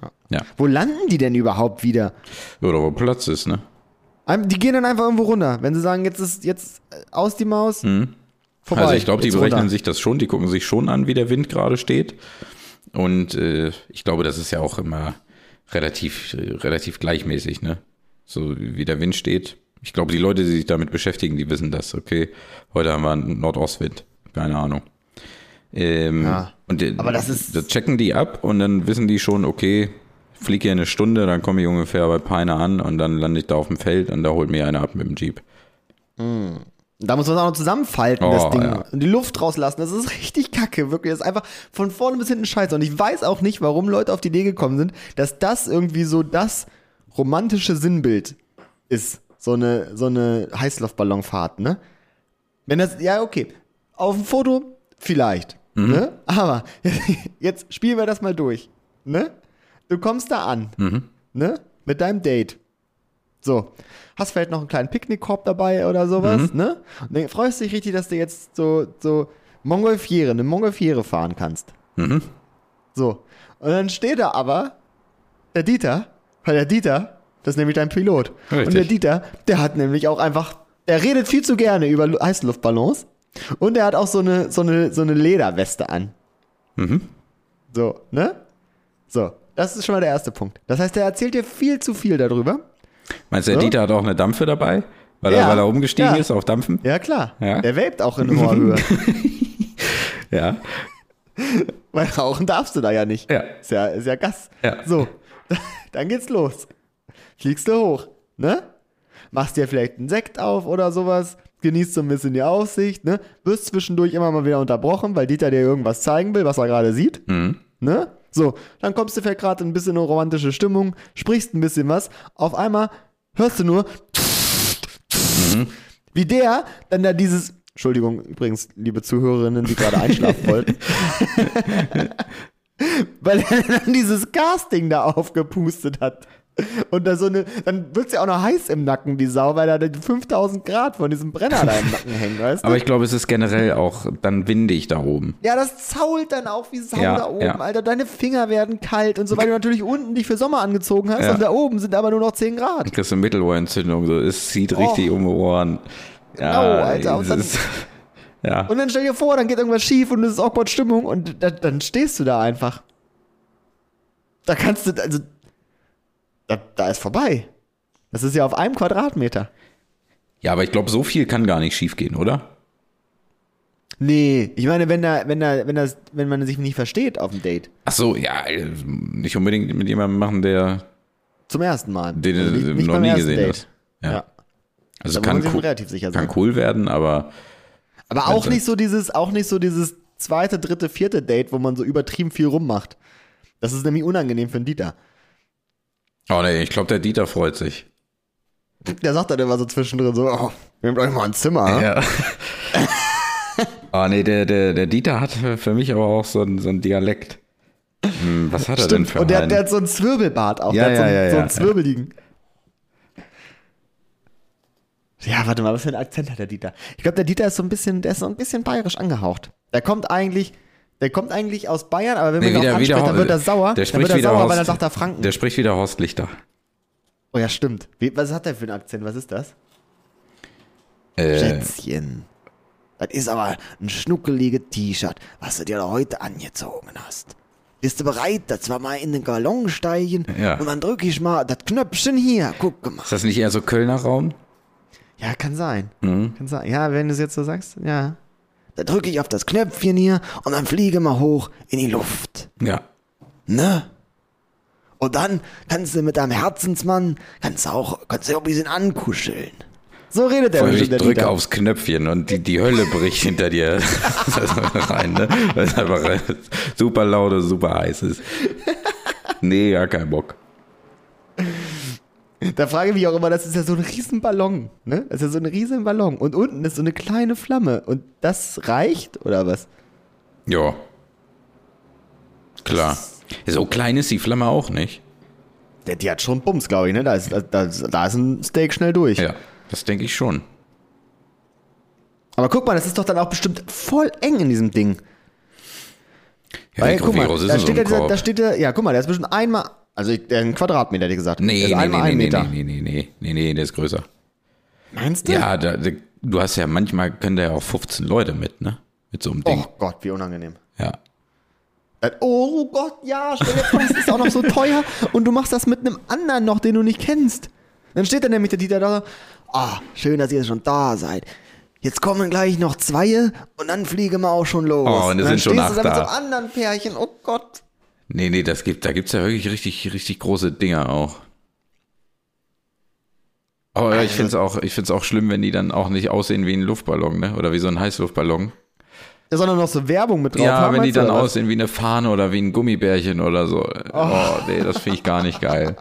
Ja.
Ja.
Wo landen die denn überhaupt wieder?
Oder wo Platz ist, ne?
Die gehen dann einfach irgendwo runter. Wenn sie sagen, jetzt ist jetzt äh, aus die Maus, vorbei.
Also ich glaube, die berechnen
runter.
sich das schon, die gucken sich schon an, wie der Wind gerade steht. Und äh, ich glaube, das ist ja auch immer relativ, äh, relativ gleichmäßig, ne? So wie der Wind steht. Ich glaube, die Leute, die sich damit beschäftigen, die wissen das. Okay, heute haben wir einen Nordostwind. Keine Ahnung. Ähm,
Ja,
und äh,
aber das ist-
das checken die ab und dann wissen die schon, okay, fliege hier eine Stunde, dann komme ich ungefähr bei Peine an und dann lande ich da auf dem Feld und da holt mir einer ab mit dem Jeep.
Da muss man es auch noch zusammenfalten,
Oh,
das Ding.
ja.
Und die Luft rauslassen. Das ist richtig kacke, wirklich. Das ist einfach von vorne bis hinten scheiße. Und ich weiß auch nicht, warum Leute auf die Idee gekommen sind, dass das irgendwie so das romantische Sinnbild ist. So eine, so eine Heißluftballonfahrt, ne? Wenn das, ja, okay. Auf dem Foto vielleicht,
Mhm.
ne? Aber jetzt spielen wir das mal durch, ne? Du kommst da an,
Mhm.
ne? Mit deinem Date. So, hast vielleicht noch einen kleinen Picknickkorb dabei oder
Mhm.
sowas, ne? Und dann freust du dich richtig, dass du jetzt so, so Mongolfiere, eine Mongolfiere fahren kannst.
Mhm.
So. Und dann steht da aber der Dieter, weil der Dieter, das ist nämlich dein Pilot.
Richtig.
Und der Dieter, der hat nämlich auch einfach, er redet viel zu gerne über Lu- Heißluftballons und er hat auch so eine, so eine, so eine Lederweste an.
Mhm.
So, ne? So, das ist schon mal der erste Punkt. Das heißt, er erzählt dir viel zu viel darüber.
Meinst du, der
So?
Dieter hat auch eine Dampfe dabei? Weil, er,
Ja,
weil er umgestiegen
ja.
ist auf Dampfen?
Ja, klar.
Ja.
Der vapet auch in hoher Höhe.
Ja.
Weil rauchen darfst du da ja nicht.
Ja.
Ist ja, ist ja Gas.
Ja.
So, dann geht's los. Fliegst du hoch, ne? Machst dir vielleicht einen Sekt auf oder sowas, genießt so ein bisschen die Aussicht, ne? Wirst zwischendurch immer mal wieder unterbrochen, weil Dieter dir irgendwas zeigen will, was er gerade sieht,
Mhm.
ne? So, dann kommst du vielleicht gerade in ein bisschen eine romantische Stimmung, sprichst ein bisschen was, auf einmal hörst du nur, wie der dann da dieses, Entschuldigung, übrigens, liebe Zuhörerinnen, die gerade einschlafen wollten, weil er dann dieses Casting da aufgepustet hat. Und da so eine, dann wird's ja auch noch heiß im Nacken, die Sau, weil da die 5000 Grad von diesem Brenner da im Nacken hängen, weißt du?
Aber ich glaube, es ist generell auch dann windig da oben.
ja, das zault dann auch wie Sau
Ja,
da oben,
ja.
Alter. Deine Finger werden kalt und so, weil du natürlich unten dich für Sommer angezogen hast
Ja.
und da oben sind aber nur noch 10 Grad.
Dann kriegst du Mittelohrentzündung. So. Es zieht richtig um die Ohren. Ja,
Genau, Alter, und
es
dann-
ja.
Und dann stell dir vor, dann geht irgendwas schief und es ist awkward Stimmung und da, dann stehst du da einfach. Da kannst du, also, da, da ist vorbei. Das ist ja auf einem Quadratmeter.
ja, aber ich glaube, so viel kann gar nicht schief gehen, oder?
Nee, ich meine, wenn da, wenn da, wenn das, wenn man sich nicht versteht auf dem Date.
Ach so, ja, nicht unbedingt mit jemandem machen, der
Zum ersten Mal.
Den du
Also
noch nie gesehen hast. Ja.
Ja.
also kann cool,
relativ sicher
kann
sein.
cool werden, aber
Aber auch nicht so dieses, auch nicht so dieses zweite, dritte, vierte Date, wo man so übertrieben viel rummacht. Das ist nämlich unangenehm für einen Dieter.
Oh nee, ich glaube, der Dieter freut sich.
Der sagt dann immer so zwischendrin so, oh, nehmt euch mal ein Zimmer. Ja.
Ja. oh nee, der, der, der Dieter hat für mich aber auch so ein, so ein Dialekt. Hm, was hat er denn für
Und der,
einen?
der hat so einen Zwirbelbart auch.
Ja,
der hat so,
ja,
einen,
ja,
so
ja,
einen Zwirbeligen. Ja, warte mal, was für einen Akzent hat der Dieter? Ich glaube, der Dieter ist so ein bisschen, der ist so ein bisschen bayerisch angehaucht. Der kommt eigentlich, der kommt eigentlich aus Bayern, aber wenn man
Nee,
ihn
wieder,
auch anspricht, dann wird er sauer.
Der
dann
spricht
wird er
wieder
sauer,
Horst,
weil dann sagt er Franken.
Der spricht wieder Horst Lichter.
oh ja, stimmt. Wie, was hat der für einen Akzent? Was ist das?
Äh,
Schätzchen. Das ist aber ein schnuckeliges T-Shirt, was du dir da heute angezogen hast. Bist du bereit, dass wir mal in den Ballon steigen?
Ja.
Und dann drücke ich mal das Knöpfchen hier. Guck mal.
ist das nicht eher so Kölner Raum?
Ja, kann sein.
Mhm.
Kann sein. Ja, wenn du es jetzt so sagst, ja. Da drücke ich auf das Knöpfchen hier und dann fliege mal hoch in die Luft.
Ja.
Ne? Und dann kannst du mit deinem Herzensmann, kannst du auch, kannst du auch ein bisschen ankuscheln. So redet der bestimmt,
ich drücke aufs Knöpfchen und die, die Hölle bricht hinter dir rein, ne? Weil es einfach super laut und super heiß ist. Nee, gar kein Bock.
Da frage ich mich auch immer, das ist ja so ein riesen Ballon, ne? Das ist ja so ein riesen Ballon. Und unten ist so eine kleine Flamme. Und das reicht, oder was?
Ja. Klar. So klein ist die Flamme auch nicht.
Der, die hat schon Bums, glaube ich, ne? Da ist, da, da, da ist ein Steak schnell durch.
Ja, das denke ich schon.
Aber guck mal, das ist doch dann auch bestimmt voll eng in diesem Ding.
Ja,
Weil, guck mal, da steht, ja dieser, da steht ja, ja, guck mal, der ist bestimmt einmal, also ich- ein Quadratmeter, hätte ich gesagt.
Nee,
ist
nee, nee,
Meter.
nee, nee, nee, nee, nee, der ist größer.
Meinst du?
Ja, da, da, du hast ja manchmal können da ja auch 15 Leute mit, ne? Mit so einem Ding.
Oh Gott, wie unangenehm.
Ja.
Äh, Oh Gott, ja, stell dir vor, das ist auch noch so teuer und du machst das mit einem anderen noch, den du nicht kennst. Dann steht dann nämlich der Dieter da, ah, schön, dass ihr schon da seid. Jetzt kommen gleich noch zwei und dann fliegen wir auch schon los.
Oh, und es
dann
sind schon acht
da mit so
da.
einem anderen Pärchen, oh Gott.
Nee, nee, das gibt, da gibt's ja wirklich richtig, richtig große Dinger auch. Aber ja, ich finde es auch, ich find's auch schlimm, wenn die dann auch nicht aussehen wie ein Luftballon, ne? Oder wie so ein Heißluftballon.
Da soll doch noch so Werbung mit drauf
Ja,
haben,
wenn die dann aussehen wie eine Fahne oder wie ein Gummibärchen oder so. Oh, nee, das finde ich gar nicht geil.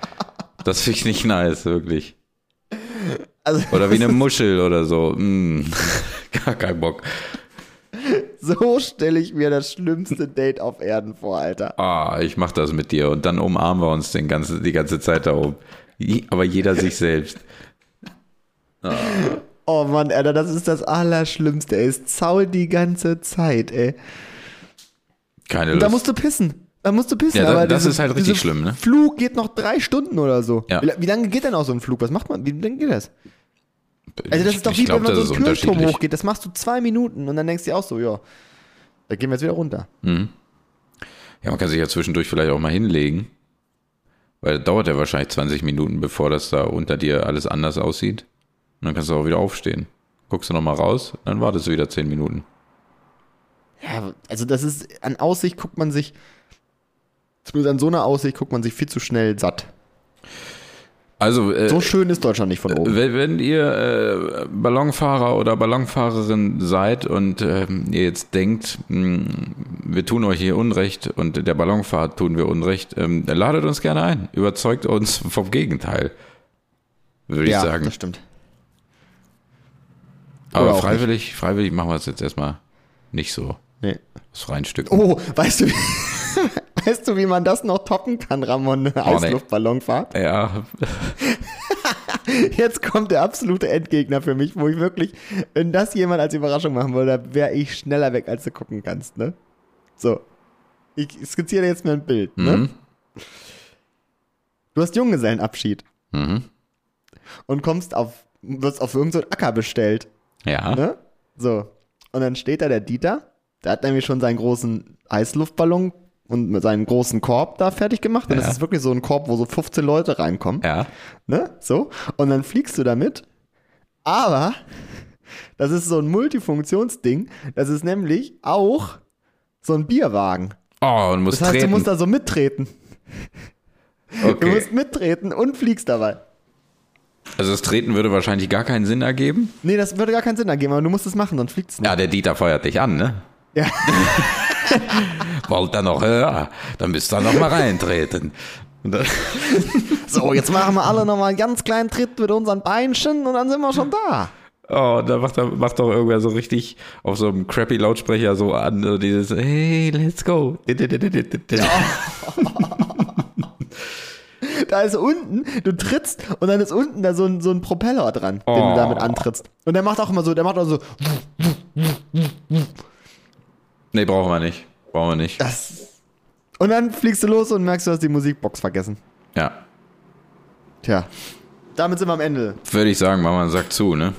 Das finde ich nicht nice, wirklich.
Also,
Oder wie eine Muschel oder so. Mm, gar kein Bock.
so stelle ich mir das schlimmste Date auf Erden vor, Alter.
Ah, ich mach das mit dir und dann umarmen wir uns den ganze, die ganze Zeit da oben. Aber jeder sich selbst.
Oh Mann, Alter, das ist das Allerschlimmste, ey. Es zault die ganze Zeit, ey.
Keine
Und da
Lust.
musst du pissen. Da musst du pissen.
Ja, da-
aber
das
diese-
ist halt richtig schlimm, ne?
Flug geht noch drei Stunden oder so.
Ja.
Wie, wie lange geht denn auch so ein Flug? Was macht man? Wie lange geht das? Also das
Ich-
ist doch wie
glaub,
wenn man so einen
unterschiedlich.
hochgeht. Das machst du zwei Minuten und dann denkst du dir auch so, ja, da gehen wir jetzt wieder runter.
Ja, man kann sich ja zwischendurch vielleicht auch mal hinlegen. Weil das dauert ja wahrscheinlich 20 Minuten, bevor das da unter dir alles anders aussieht. Und dann kannst du auch wieder aufstehen. Guckst du nochmal raus, dann wartest du wieder 10 Minuten.
Ja, also das ist, an Aussicht guckt man sich, zumindest an so einer Aussicht guckt man sich viel zu schnell satt.
Also, äh,
So schön ist Deutschland nicht von oben.
wenn, wenn ihr äh, Ballonfahrer oder Ballonfahrerin seid und ähm, ihr jetzt denkt, mh, wir tun euch hier Unrecht und der Ballonfahrt tun wir Unrecht, ähm, ladet uns gerne ein. Überzeugt uns vom Gegenteil. Würde
ja,
ich sagen.
das stimmt.
Aber freiwillig, freiwillig machen wir es jetzt erstmal nicht so.
Nee.
Das freien Stücken.
Oh, weißt du, wie, weißt du, wie man das noch toppen kann, Ramon? Eine
Oh, nee.
Heißluftballonfahrt?
Ja,
Jetzt kommt der absolute Endgegner für mich, wo ich wirklich, wenn das jemand als Überraschung machen würde, wäre ich schneller weg, als du gucken kannst, ne? So. Ich skizziere jetzt mal ein Bild, ne?
Mhm.
Du hast Junggesellenabschied
Mhm.
und kommst auf, wirst auf irgendeinen Acker bestellt,
ja.
ne? So. Und dann steht da der Dieter, der hat nämlich schon seinen großen Heißluftballon und mit seinen großen Korb da fertig gemacht. Und
Ja.
das ist wirklich so ein Korb, wo so 15 Leute reinkommen.
Ja.
Ne? So. Und dann fliegst du damit. Aber Das ist so ein Multifunktionsding. Das ist nämlich auch so ein Bierwagen.
Oh, und muss
Das heißt,
treten.
du musst da so mittreten. Du
okay.
musst mittreten und fliegst dabei.
Also das Treten würde wahrscheinlich gar keinen Sinn ergeben.
Nee, das würde gar keinen Sinn ergeben, aber du musst es machen, sonst fliegt es nicht.
Ja, der Dieter feuert dich an, ne?
Ja.
Wollt ihr noch höher? Dann müsst ihr noch mal reintreten.
So, jetzt machen wir alle nochmal einen ganz kleinen Tritt mit unseren Beinchen und dann sind wir schon da.
oh, da macht, macht doch irgendwer so richtig auf so einem crappy Lautsprecher so an, so dieses Hey, let's go.
Da ist unten, du trittst und dann ist unten da so ein, so ein Propeller dran, den
Oh.
du damit antrittst. Und der macht auch immer so, der macht auch so,
Nee, brauchen wir nicht. Brauchen wir nicht.
das. Und dann fliegst du los und merkst, du hast die Musikbox vergessen.
Ja.
Tja. Damit sind wir am Ende.
Würde ich sagen, machen wir einen Sack zu, ne?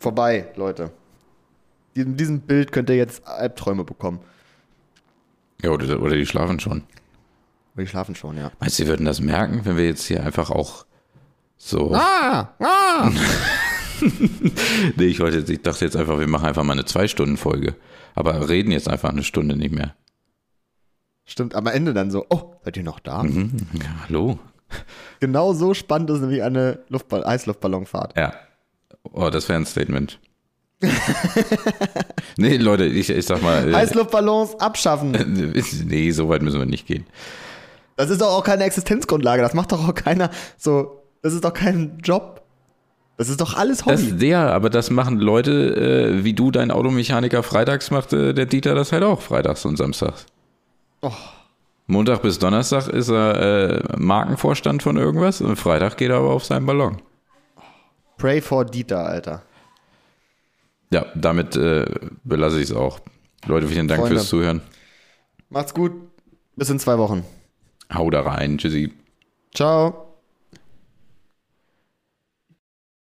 Vorbei, Leute. In diesem Bild könnt ihr jetzt Albträume bekommen.
Ja, oder, oder die schlafen schon.
Aber die schlafen schon, ja.
Meinst du, sie würden das merken, wenn wir jetzt hier einfach auch so.
Ah! Ah!
Nee, ich, wollte jetzt, ich dachte jetzt einfach, wir machen einfach mal eine Zwei-Stunden-Folge. Aber reden jetzt einfach eine Stunde nicht mehr.
Stimmt, am Ende dann so, oh, seid ihr noch da?
Mhm. Ja, hallo?
Genau so spannend ist nämlich eine Luftball Eisluftballonfahrt.
Ja. Oh, das wäre ein Statement. nee, Leute, ich, ich sag mal. Äh,
Eisluftballons abschaffen.
nee, so weit müssen wir nicht gehen.
Das ist doch auch keine Existenzgrundlage. Das macht doch auch keiner so. Das ist doch kein Job. Das ist doch alles
Das,
Hobby.
ja, aber das machen Leute, äh, wie du, dein Automechaniker, freitags macht äh, der Dieter das halt auch, freitags und samstags.
Oh.
Montag bis Donnerstag ist er äh, Markenvorstand von irgendwas und Freitag geht er aber auf seinen Ballon.
Pray for Dieter, Alter.
Ja, damit äh, belasse ich es auch. Leute, vielen Dank
Freunde.
fürs Zuhören.
Macht's gut. Bis in zwei Wochen.
Hau da rein. Tschüssi.
Ciao.